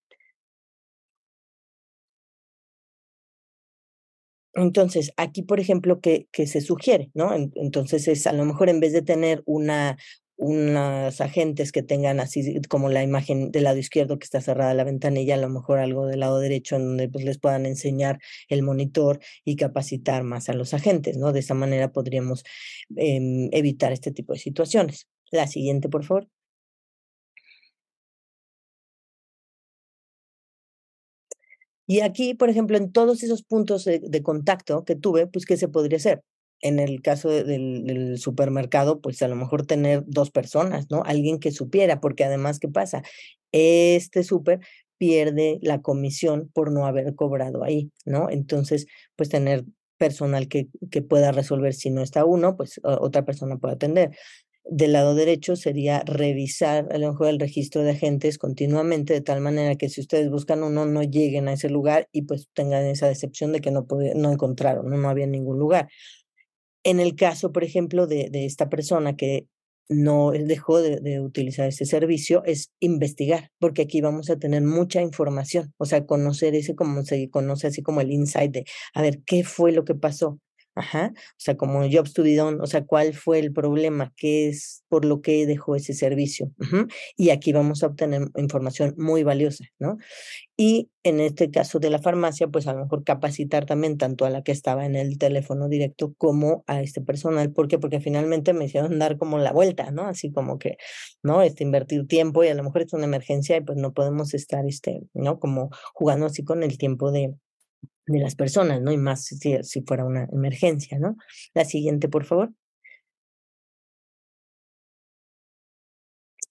Entonces, aquí, por ejemplo, que, que se sugiere, ¿no? Entonces, es a lo mejor en vez de tener una, unos agentes que tengan así como la imagen del lado izquierdo que está cerrada la ventanilla, a lo mejor algo del lado derecho en donde pues les puedan enseñar el monitor y capacitar más a los agentes, ¿no? De esa manera podríamos em, evitar este tipo de situaciones. La siguiente, por favor. Y aquí, por ejemplo, en todos esos puntos de, contacto que tuve, pues, ¿qué se podría hacer? En el caso del, supermercado, pues a lo mejor tener dos personas, ¿no? Alguien que supiera, porque además, ¿qué pasa? Este súper pierde la comisión por no haber cobrado ahí, ¿no? Entonces, pues tener personal que, que pueda resolver si no está uno, pues otra persona puede atender del lado derecho sería revisar a lo mejor el registro de agentes continuamente de tal manera que si ustedes buscan uno no lleguen a ese lugar y pues tengan esa decepción de que no, no encontraron, no, no había ningún lugar. En el caso, por ejemplo, de, de esta persona que no dejó de, utilizar ese servicio, es investigar, porque aquí vamos a tener mucha información, o sea, conocer ese como se conoce así como el insight de, a ver, ¿qué fue lo que pasó? Ajá, o sea, como Jobs to be done, o sea, ¿cuál fue el problema? ¿Qué es por lo que dejó ese servicio? Y aquí vamos a obtener información muy valiosa, ¿no? Y en este caso de la farmacia, pues a lo mejor capacitar también tanto a la que estaba en el teléfono directo como a este personal. ¿Por qué? Porque finalmente me hicieron dar como la vuelta, ¿no? Así como que, ¿no? Este, invertir tiempo y a lo mejor es una emergencia y pues no podemos estar, este, ¿no? Como jugando así con el tiempo de, de las personas, ¿no? Y más si, si fuera una emergencia, ¿no? La siguiente, por favor.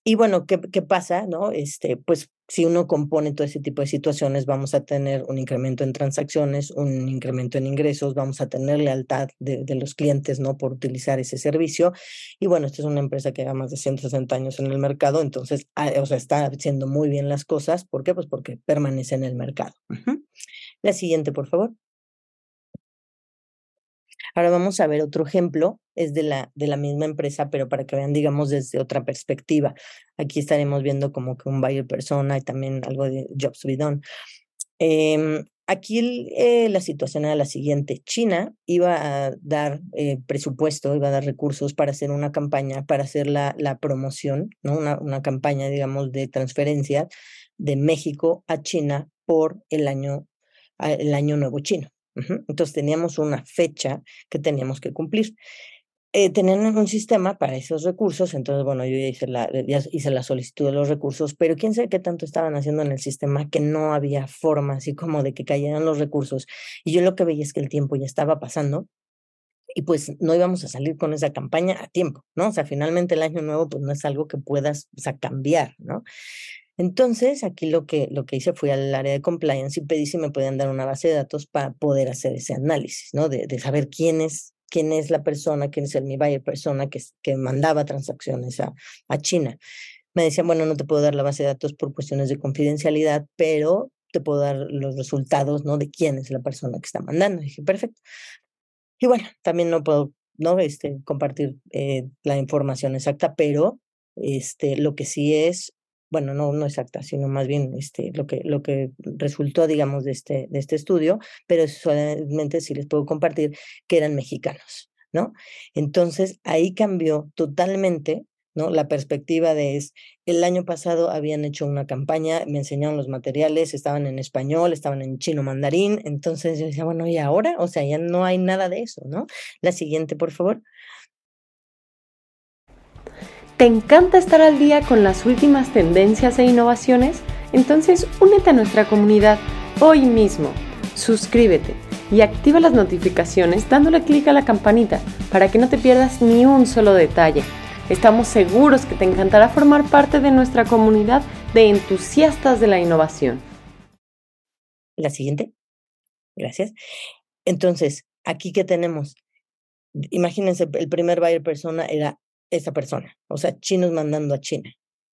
Y bueno, ¿qué, ¿qué, pasa? ¿no? Este, pues si uno compone todo ese tipo de situaciones, vamos a tener un incremento en transacciones, un incremento en ingresos, vamos a tener lealtad de, de los clientes, ¿no? Por utilizar ese servicio. Y bueno, esta es una empresa que lleva más de 160 años en el mercado, entonces, ah, o sea, está haciendo muy bien las cosas. ¿Por qué? Pues porque permanece en el mercado. La siguiente, por favor. Ahora vamos a ver otro ejemplo, es de la, de la misma empresa, pero para que vean, digamos, desde otra perspectiva. Aquí estaremos viendo como que un buyer persona y también algo de Jobs to be done. Em, aquí eh, la situación era la siguiente. China iba a dar eh, presupuesto, iba a dar recursos para hacer una campaña, para hacer la, la promoción, ¿no? Una, una campaña, digamos, de transferencia de México a China por el año el año nuevo chino. Entonces teníamos una fecha que teníamos que cumplir. Eh, tenían un sistema para esos recursos, entonces, bueno, yo ya hice, la, ya hice la solicitud de los recursos, pero quién sabe qué tanto estaban haciendo en el sistema que no había forma así como de que cayeran los recursos. Y yo lo que veía es que el tiempo ya estaba pasando y pues no íbamos a salir con esa campaña a tiempo, ¿no? O sea, finalmente el año nuevo pues no es algo que puedas, o sea, cambiar, ¿no? Entonces, aquí lo que, lo que hice fue al área de compliance y pedí si me podían dar una base de datos para poder hacer ese análisis, ¿no? De, de saber quién es, quién es la persona, quién es el mi buyer persona que, que mandaba transacciones a, a China. Me decían, bueno, no te puedo dar la base de datos por cuestiones de confidencialidad, pero te puedo dar los resultados, ¿no? De quién es la persona que está mandando. dije, perfecto. Y bueno, también no puedo, ¿no? Este, compartir eh, la información exacta, pero este, lo que sí es bueno, no, exacta, sino más bien este, lo, que, resultó, digamos, de este, este estudio, pero solamente si les puedo compartir que eran mexicanos, ¿no? Entonces, ahí cambió totalmente, ¿no? La perspectiva de es, el año pasado habían hecho una campaña, me enseñaron los materiales, estaban en español, estaban en chino mandarín, entonces yo decía, bueno, ¿y ahora? O sea, ya no hay nada de eso, ¿no? La siguiente, por favor. ¿Te encanta estar al día con las últimas tendencias e innovaciones? Entonces únete a nuestra comunidad hoy mismo. Suscríbete y activa las notificaciones dándole clic a la campanita para que no te pierdas ni un solo detalle. Estamos seguros que te encantará formar parte de nuestra comunidad de entusiastas de la innovación. La siguiente. Gracias. Entonces, aquí que tenemos, imagínense, el primer buyer persona era esa persona, o sea, chinos mandando a China.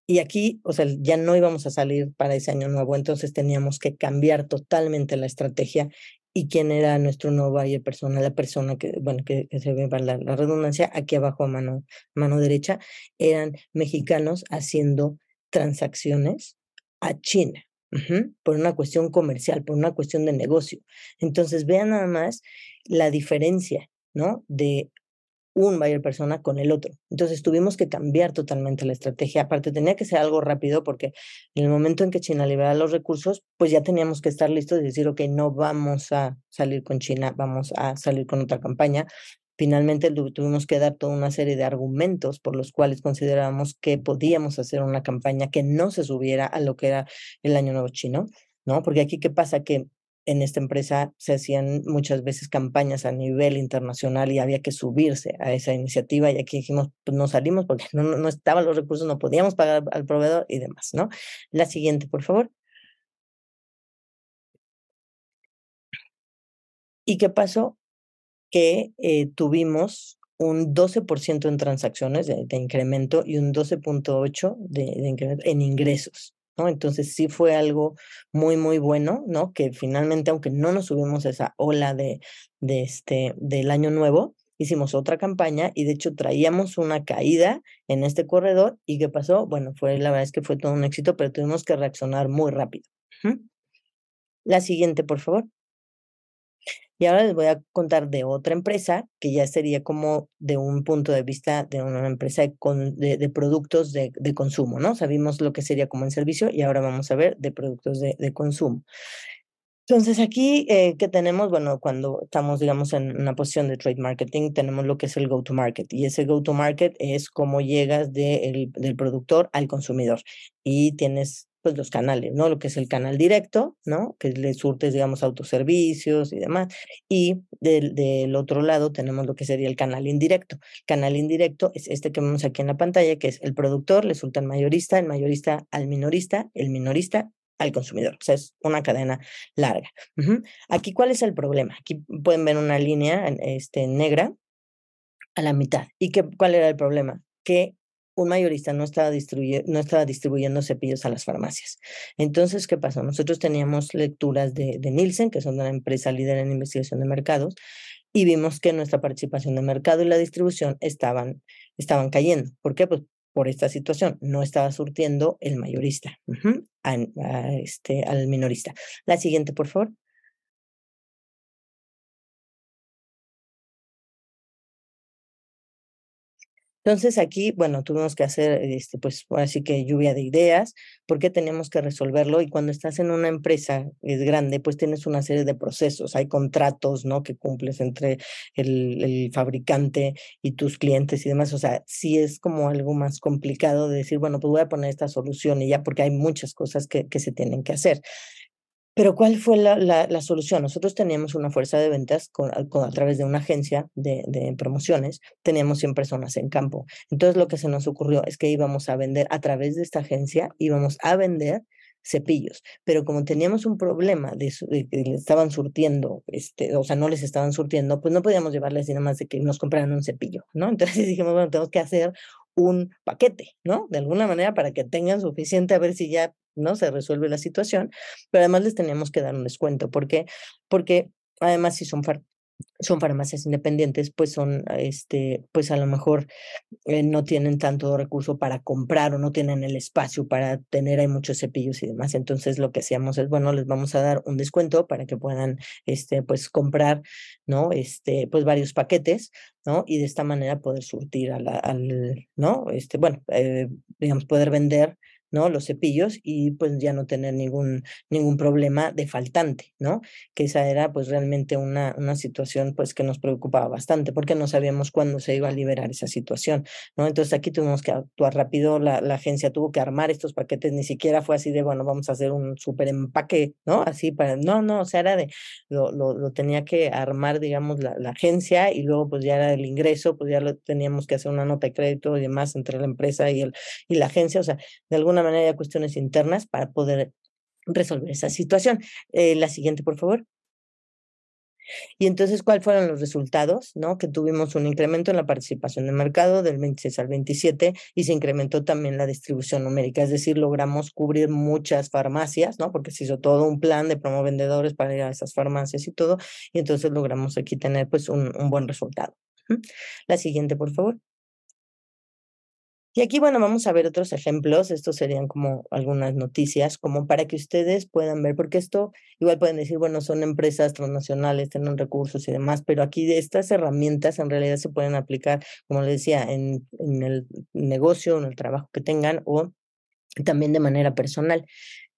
Y aquí, o sea, ya no íbamos a salir para ese año nuevo, entonces teníamos que cambiar totalmente la estrategia y quién era nuestro nuevo buyer persona, la persona que, bueno, que, se ve para la, redundancia, aquí abajo a mano, mano derecha, eran mexicanos haciendo transacciones a China. por una cuestión comercial, por una cuestión de negocio. Entonces, vean nada más la diferencia, ¿no? De un buyer persona con el otro. Entonces tuvimos que cambiar totalmente la estrategia. Aparte, tenía que ser algo rápido porque en el momento en que China liberara los recursos, pues ya teníamos que estar listos y decir, ok, no vamos a salir con China, vamos a salir con otra campaña. Finalmente tuvimos que dar toda una serie de argumentos por los cuales considerábamos que podíamos hacer una campaña que no se subiera a lo que era el Año Nuevo Chino, ¿no? Porque aquí, ¿qué pasa? Que en esta empresa se hacían muchas veces campañas a nivel internacional y había que subirse a esa iniciativa y aquí dijimos, pues no salimos porque no, no estaban los recursos, no podíamos pagar al proveedor y demás, ¿no? La siguiente, por favor. ¿Y qué pasó? Que eh, tuvimos un 12% en transacciones de, incremento y un 12.8% de, de incremento en ingresos. Entonces sí fue algo muy, muy bueno, ¿no? Que finalmente, aunque no nos subimos esa ola de, de este, del año nuevo, hicimos otra campaña y de hecho traíamos una caída en este corredor y ¿qué pasó? Bueno, fue la verdad es que fue todo un éxito, pero tuvimos que reaccionar muy rápido. La siguiente, por favor. Y ahora les voy a contar de otra empresa que ya sería como de un punto de vista de una empresa de, de, productos de, de, consumo, ¿no? Sabimos lo que sería como en servicio y ahora vamos a ver de productos de, consumo. Entonces aquí, eh, ¿qué tenemos? Bueno, cuando estamos, digamos, en una posición de trade marketing, tenemos lo que es el go-to-market. Y ese go-to-market es cómo llegas del productor al consumidor. Y tienes pues los canales, ¿no? Lo que es el canal directo, ¿no? Que le surtes, digamos, autoservicios y demás. Y del, otro lado tenemos lo que sería el canal indirecto. Canal indirecto es este que vemos aquí en la pantalla, que es el productor, le surta al mayorista, el mayorista al minorista, el minorista al consumidor. O sea, es una cadena larga. Aquí, ¿cuál es el problema? Aquí pueden ver una línea este, negra a la mitad. ¿Y qué, cuál era el problema? Que un mayorista no estaba, distribuyendo cepillos a las farmacias. Entonces, ¿qué pasó? Nosotros teníamos lecturas de, de Nielsen, que son una empresa líder en investigación de mercados, y vimos que nuestra participación de mercado y la distribución estaban, estaban cayendo. ¿Por qué? Pues por esta situación. No estaba surtiendo el mayorista este, al minorista. La siguiente, por favor. Entonces aquí, bueno, tuvimos que hacer, este, pues, así que lluvia de ideas, porque tenemos que resolverlo y cuando estás en una empresa es grande, pues tienes una serie de procesos, hay contratos, ¿no? Que cumples entre el, fabricante y tus clientes y demás, o sea, sí es como algo más complicado de decir, bueno, pues voy a poner esta solución y ya, porque hay muchas cosas que se tienen que hacer. Pero ¿cuál fue la, la, solución? Nosotros teníamos una fuerza de ventas con, a través de una agencia de, promociones, teníamos 100 personas en campo. Entonces lo que se nos ocurrió es que íbamos a vender a través de esta agencia, íbamos a vender cepillos, pero como teníamos un problema de, que estaban surtiendo, este, o sea, no les estaban surtiendo, pues no podíamos llevarles nada más de que nos compraran un cepillo, ¿no? Entonces dijimos, bueno, tenemos que hacer un paquete, ¿no? De alguna manera para que tengan suficiente a ver si ya ¿no? Se resuelve la situación, pero además les teníamos que dar un descuento. ¿Por qué? Porque además si son son farmacias independientes, pues son, este, pues a lo mejor eh, no tienen tanto recurso para comprar o no tienen el espacio para tener, hay muchos cepillos y demás. Entonces lo que hacíamos es, bueno, les vamos a dar un descuento para que puedan, este, pues comprar, ¿no? Este, pues varios paquetes, ¿no? Y de esta manera poder surtir a la, al, ¿no? Este, bueno, eh, digamos, poder vender ¿no? Los cepillos y pues ya no tener ningún, ningún problema de faltante, ¿no? Que esa era pues realmente una, una situación pues que nos preocupaba bastante porque no sabíamos cuándo se iba a liberar esa situación, ¿no? Entonces aquí tuvimos que actuar rápido, la, la agencia tuvo que armar estos paquetes, ni siquiera fue así de, bueno, vamos a hacer un súper empaque, ¿no? Así para, no, no, o sea, era de, lo, lo, lo tenía que armar, digamos, la, la, agencia y luego pues ya era el ingreso, pues ya lo teníamos que hacer una nota de crédito y demás entre la empresa y, el, y la agencia, o sea, de alguna manera hay cuestiones internas para poder resolver esa situación. Eh, la siguiente, por favor. Y entonces, ¿cuáles fueron los resultados? ¿No? Que tuvimos un incremento en la participación de mercado del 26 al 27 y se incrementó también la distribución numérica, es decir, logramos cubrir muchas farmacias, ¿no? Porque se hizo todo un plan de promovendedores para ir a esas farmacias y todo, y entonces logramos aquí tener pues un, un buen resultado. La siguiente, por favor. Y aquí, bueno, vamos a ver otros ejemplos. Estos serían como algunas noticias, como para que ustedes puedan ver, porque esto igual pueden decir, bueno, son empresas transnacionales, tienen recursos y demás, pero aquí de estas herramientas en realidad se pueden aplicar, como les decía, en, el negocio, en el trabajo que tengan o también de manera personal.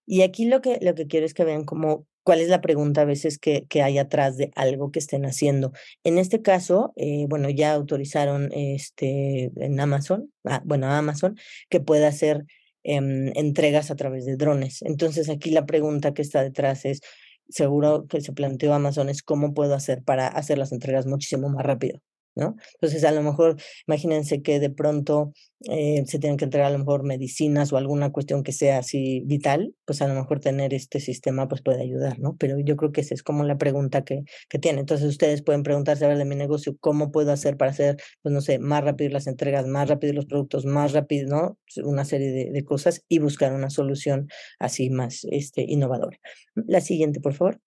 Y aquí lo que, lo que quiero es que vean como cuál es la pregunta a veces que, que hay atrás de algo que estén haciendo. En este caso, eh, bueno, ya autorizaron este, en Amazon, ah, bueno, Amazon, que pueda hacer em, entregas a través de drones. Entonces aquí la pregunta que está detrás es, seguro que se planteó Amazon, es cómo puedo hacer para hacer las entregas muchísimo más rápido. ¿No? Entonces, a lo mejor, imagínense que de pronto eh, se tienen que entregar a lo mejor medicinas o alguna cuestión que sea así vital, pues a lo mejor tener este sistema pues puede ayudar, ¿no? Pero yo creo que esa es como la pregunta que, que tiene. Entonces, ustedes pueden preguntarse, a ver, de mi negocio, ¿cómo puedo hacer para hacer, pues no sé, más rápido las entregas, más rápido los productos, más rápido, ¿no? Una serie de, de cosas y buscar una solución así más este, innovadora. La siguiente, por favor.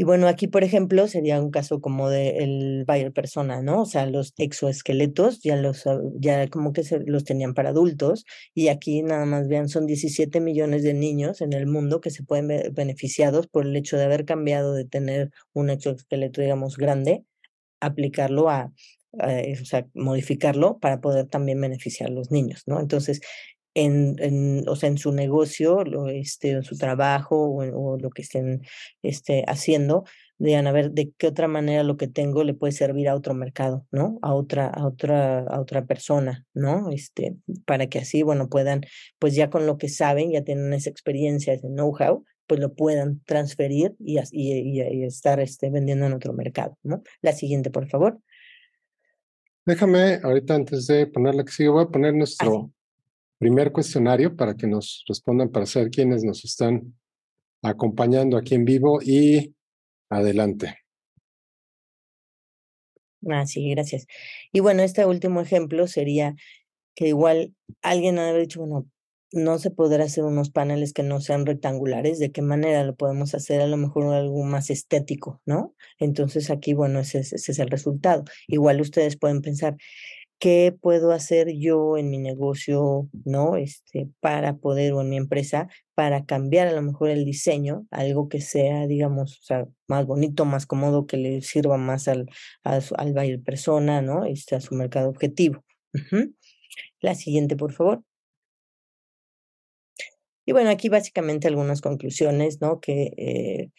Y bueno, aquí, por ejemplo, sería un caso como de el buyer persona, ¿no? O sea, los exoesqueletos ya los, ah, ya como que se, los tenían para adultos y aquí nada más vean, son 17 millones de niños en el mundo que se pueden ver beneficiados por el hecho de haber cambiado de tener un exoesqueleto, digamos, grande, aplicarlo a, o sea, modificarlo para poder también beneficiar a los niños, ¿no? Entonces, en, en, o sea, en su negocio, lo, este, en su trabajo o, o, lo que estén este, haciendo, digan a ver de qué otra manera lo que tengo le puede servir a otro mercado, ¿no? A otra, a otra, a otra persona, ¿no? Este, para que así, bueno, puedan, pues ya con lo que saben, ya tienen esa experiencia, ese know-how, pues lo puedan transferir y, y, y, estar este, vendiendo en otro mercado, ¿no? La siguiente, por favor. Déjame, ahorita antes de poner la que sigue, voy a poner nuestro, primer cuestionario para que nos respondan para saber quiénes nos están acompañando aquí en vivo y adelante. Ah, sí, gracias. Y bueno, este último ejemplo sería que igual alguien ha dicho, bueno, no se podrá hacer unos paneles que no sean rectangulares, ¿de qué manera lo podemos hacer? A lo mejor algo más estético, ¿no? Entonces aquí, bueno, ese, ese es el resultado. Igual ustedes pueden pensar, qué puedo hacer yo en mi negocio, ¿no? Este, para poder, o en mi empresa, para cambiar a lo mejor el diseño, algo que sea, digamos, o sea, más bonito, más cómodo, que le sirva más al, al, al persona, ¿no? Este, a su mercado objetivo. La siguiente, por favor. Y bueno, aquí básicamente algunas conclusiones, ¿no? Que eh,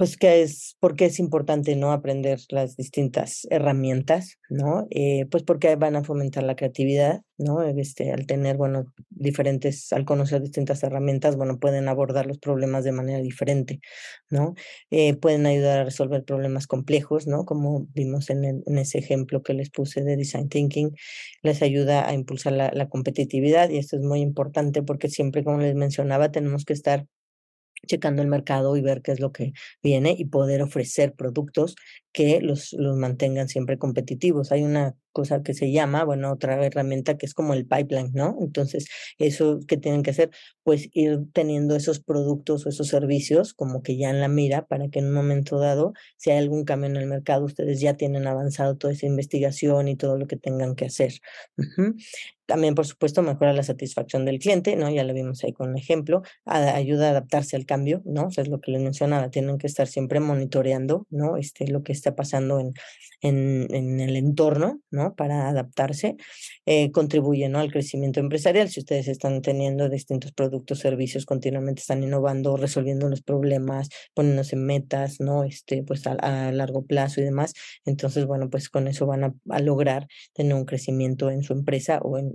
pues que es porque es importante no aprender las distintas herramientas, ¿no? Eh, pues porque van a fomentar la creatividad, ¿no? Este, al tener, bueno, diferentes, al conocer distintas herramientas, bueno, pueden abordar los problemas de manera diferente, ¿no? Eh, pueden ayudar a resolver problemas complejos, ¿no? Como vimos en, ese ejemplo que les puse de Design Thinking, les ayuda a impulsar la competitividad y esto es muy importante porque siempre, como les mencionaba, tenemos que estar checando el mercado y ver qué es lo que viene y poder ofrecer productos que los, los mantengan siempre competitivos. Hay una cosa que se llama, bueno, otra herramienta que es como el pipeline, ¿no? Entonces, eso que tienen que hacer, pues ir teniendo esos productos o esos servicios como que ya en la mira para que en un momento dado, si hay algún cambio en el mercado, ustedes ya tienen avanzado toda esa investigación y todo lo que tengan que hacer. También, por supuesto, mejora la satisfacción del cliente, ¿no? Ya lo vimos ahí con un ejemplo. Ayuda a adaptarse al cambio, ¿no? O sea, es lo que les mencionaba, tienen que estar siempre monitoreando, ¿no? Este, lo que está pasando en, en, en el entorno, ¿no? Para adaptarse. Eh, contribuye, ¿no? Al crecimiento empresarial. Si ustedes están teniendo distintos productos, servicios, continuamente están innovando, resolviendo los problemas, poniéndose metas, ¿no? Este, pues a, a largo plazo y demás. Entonces, bueno, pues con eso van a, a lograr tener un crecimiento en su empresa o en,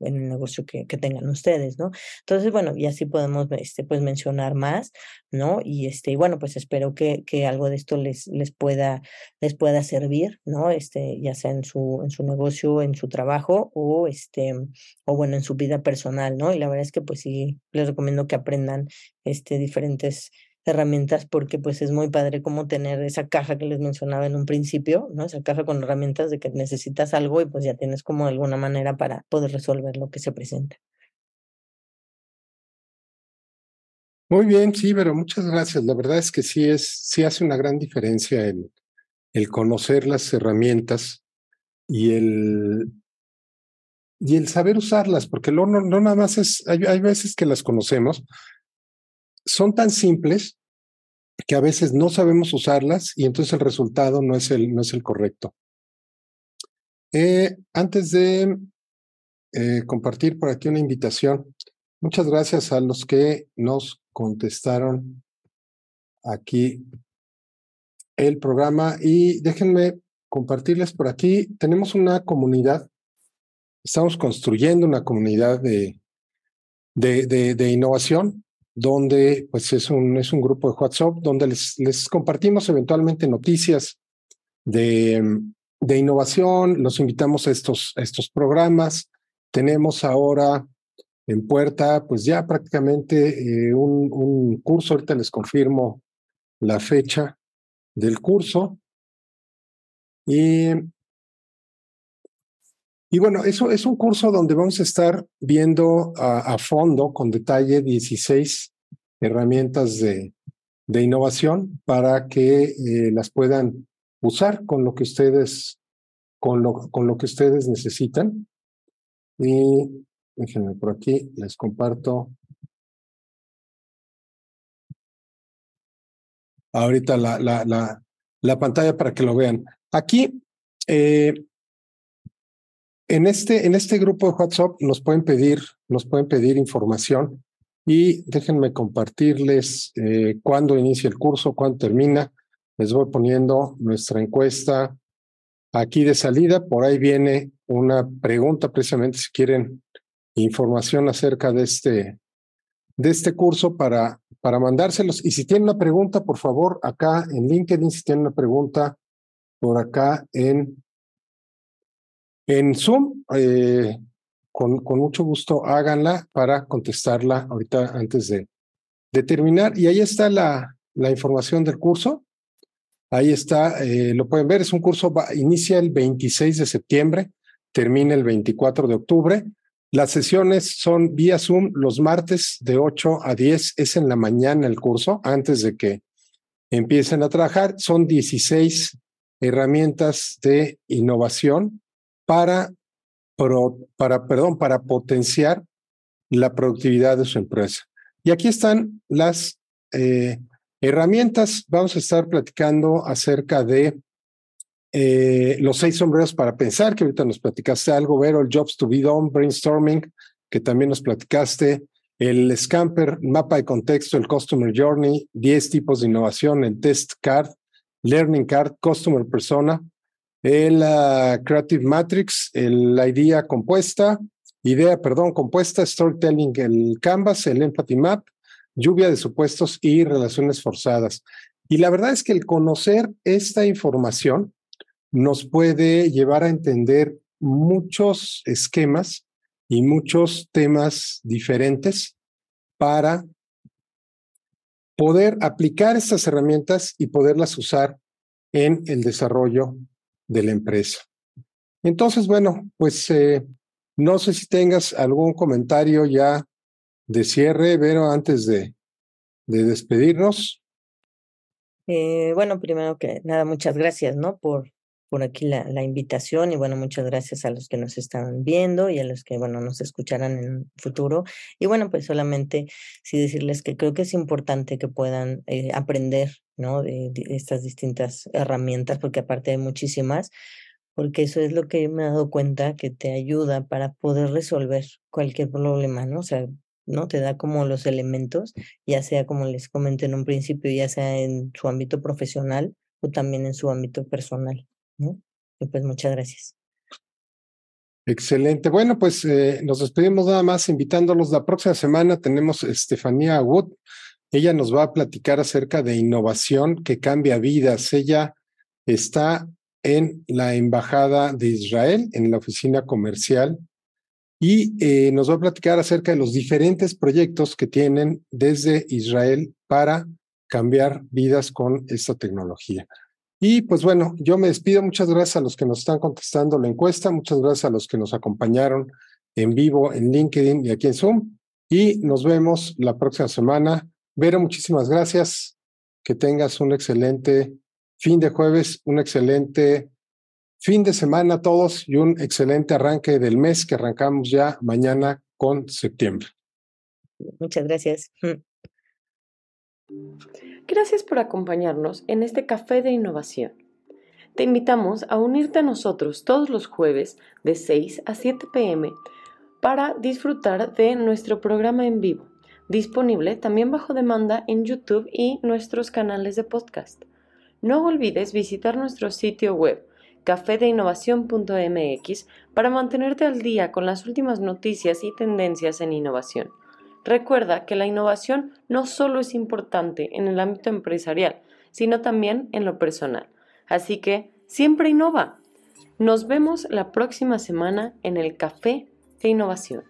el negocio que, que, tengan ustedes, ¿no? Entonces, bueno, y así podemos este, pues mencionar más, ¿no? Y este, bueno, pues espero que, que algo de esto les, les, pueda, les pueda servir, ¿no? Este, ya sea en su, en su negocio, en su trabajo o este, o bueno, en su vida personal, ¿no? Y la verdad es que pues sí, les recomiendo que aprendan este, diferentes herramientas porque pues es muy padre como tener esa caja que les mencionaba en un principio, ¿no? Esa caja con herramientas de que necesitas algo y pues ya tienes como alguna manera para poder resolver lo que se presenta. Muy bien, sí, pero muchas gracias. La verdad es que sí es, sí hace una gran diferencia el, el conocer las herramientas y el y el saber usarlas, porque no, no, nada más es, hay, hay veces que las conocemos, son tan simples que a veces no sabemos usarlas y entonces el resultado no es el, no es el correcto. Eh, antes de eh, compartir por aquí una invitación, muchas gracias a los que nos contestaron aquí el programa y déjenme compartirles por aquí. Tenemos una comunidad, estamos construyendo una comunidad de, de, de, innovación donde pues es un, es un grupo de WhatsApp donde les, les compartimos eventualmente noticias de, de innovación, los invitamos a estos, estos programas. Tenemos ahora en puerta pues ya prácticamente eh, un, un curso, ahorita les confirmo la fecha del curso. Y y bueno, eso es un curso donde vamos a estar viendo a, a fondo, con detalle, 16 herramientas de, de innovación para que eh, las puedan usar con lo que ustedes, con lo, con lo que ustedes necesitan. Y déjenme por aquí, les comparto. Ahorita la, la, la, la pantalla para que lo vean. Aquí eh, en este, en este grupo de WhatsApp nos pueden pedir, nos pueden pedir información y déjenme compartirles eh, cuándo inicia el curso, cuándo termina. Les voy poniendo nuestra encuesta aquí de salida. Por ahí viene una pregunta precisamente si quieren información acerca de este, de este curso para, para mandárselos. Y si tienen una pregunta, por favor, acá en LinkedIn, si tienen una pregunta, por acá en en Zoom, eh, con, mucho gusto háganla para contestarla ahorita antes de, de terminar. Y ahí está la, la, información del curso. Ahí está, eh, lo pueden ver, es un curso, va, inicia el 26 de septiembre, termina el 24 de octubre. Las sesiones son vía Zoom los martes de 8 a 10, es en la mañana el curso, antes de que empiecen a trabajar. Son 16 herramientas de innovación para, para, perdón, para potenciar la productividad de su empresa. Y aquí están las eh, herramientas. Vamos a estar platicando acerca de eh, los seis sombreros para pensar, que ahorita nos platicaste algo, Vero, el Jobs to be done, brainstorming, que también nos platicaste, el Scamper, mapa de contexto, el Customer Journey, 10 tipos de innovación, el Test Card, Learning Card, Customer Persona, el Creative Matrix, el, la idea compuesta, idea, perdón, compuesta, storytelling, el Canvas, el Empathy Map, lluvia de supuestos y relaciones forzadas. Y la verdad es que el conocer esta información nos puede llevar a entender muchos esquemas y muchos temas diferentes para poder aplicar estas herramientas y poderlas usar en el desarrollo de la empresa. Entonces, bueno, pues eh, no sé si tengas algún comentario ya de cierre, Vero, antes de, de despedirnos. Eh, bueno, primero que nada, muchas gracias, ¿no? Por, por aquí la, la, invitación y bueno, muchas gracias a los que nos están viendo y a los que, bueno, nos escucharán en futuro. Y bueno, pues solamente sí decirles que creo que es importante que puedan eh, aprender ¿no? De, de, estas distintas herramientas, porque aparte hay muchísimas, porque eso es lo que me he dado cuenta que te ayuda para poder resolver cualquier problema, ¿no? O sea, ¿no? Te da como los elementos, ya sea como les comenté en un principio, ya sea en su ámbito profesional o también en su ámbito personal, Y pues muchas gracias. Excelente. Bueno, pues eh, nos despedimos nada más invitándolos. La próxima semana tenemos Estefanía Wood ella nos va a platicar acerca de innovación que cambia vidas. Ella está en la Embajada de Israel, en la oficina comercial, y eh, nos va a platicar acerca de los diferentes proyectos que tienen desde Israel para cambiar vidas con esta tecnología. Y pues bueno, yo me despido. Muchas gracias a los que nos están contestando la encuesta. Muchas gracias a los que nos acompañaron en vivo en LinkedIn y aquí en Zoom. Y nos vemos la próxima semana. Vero, muchísimas gracias. Que tengas un excelente fin de jueves, un excelente fin de semana a todos y un excelente arranque del mes que arrancamos ya mañana con septiembre. Muchas gracias. Gracias por acompañarnos en este café de innovación. Te invitamos a unirte a nosotros todos los jueves de 6 a 7 pm para disfrutar de nuestro programa en vivo, disponible también bajo demanda en YouTube y nuestros canales de podcast. No olvides visitar nuestro sitio web cafedeinnovación.mx para mantenerte al día con las últimas noticias y tendencias en innovación. Recuerda que la innovación no solo es importante en el ámbito empresarial, sino también en lo personal. Así que siempre innova. Nos vemos la próxima semana en el Café de Innovación.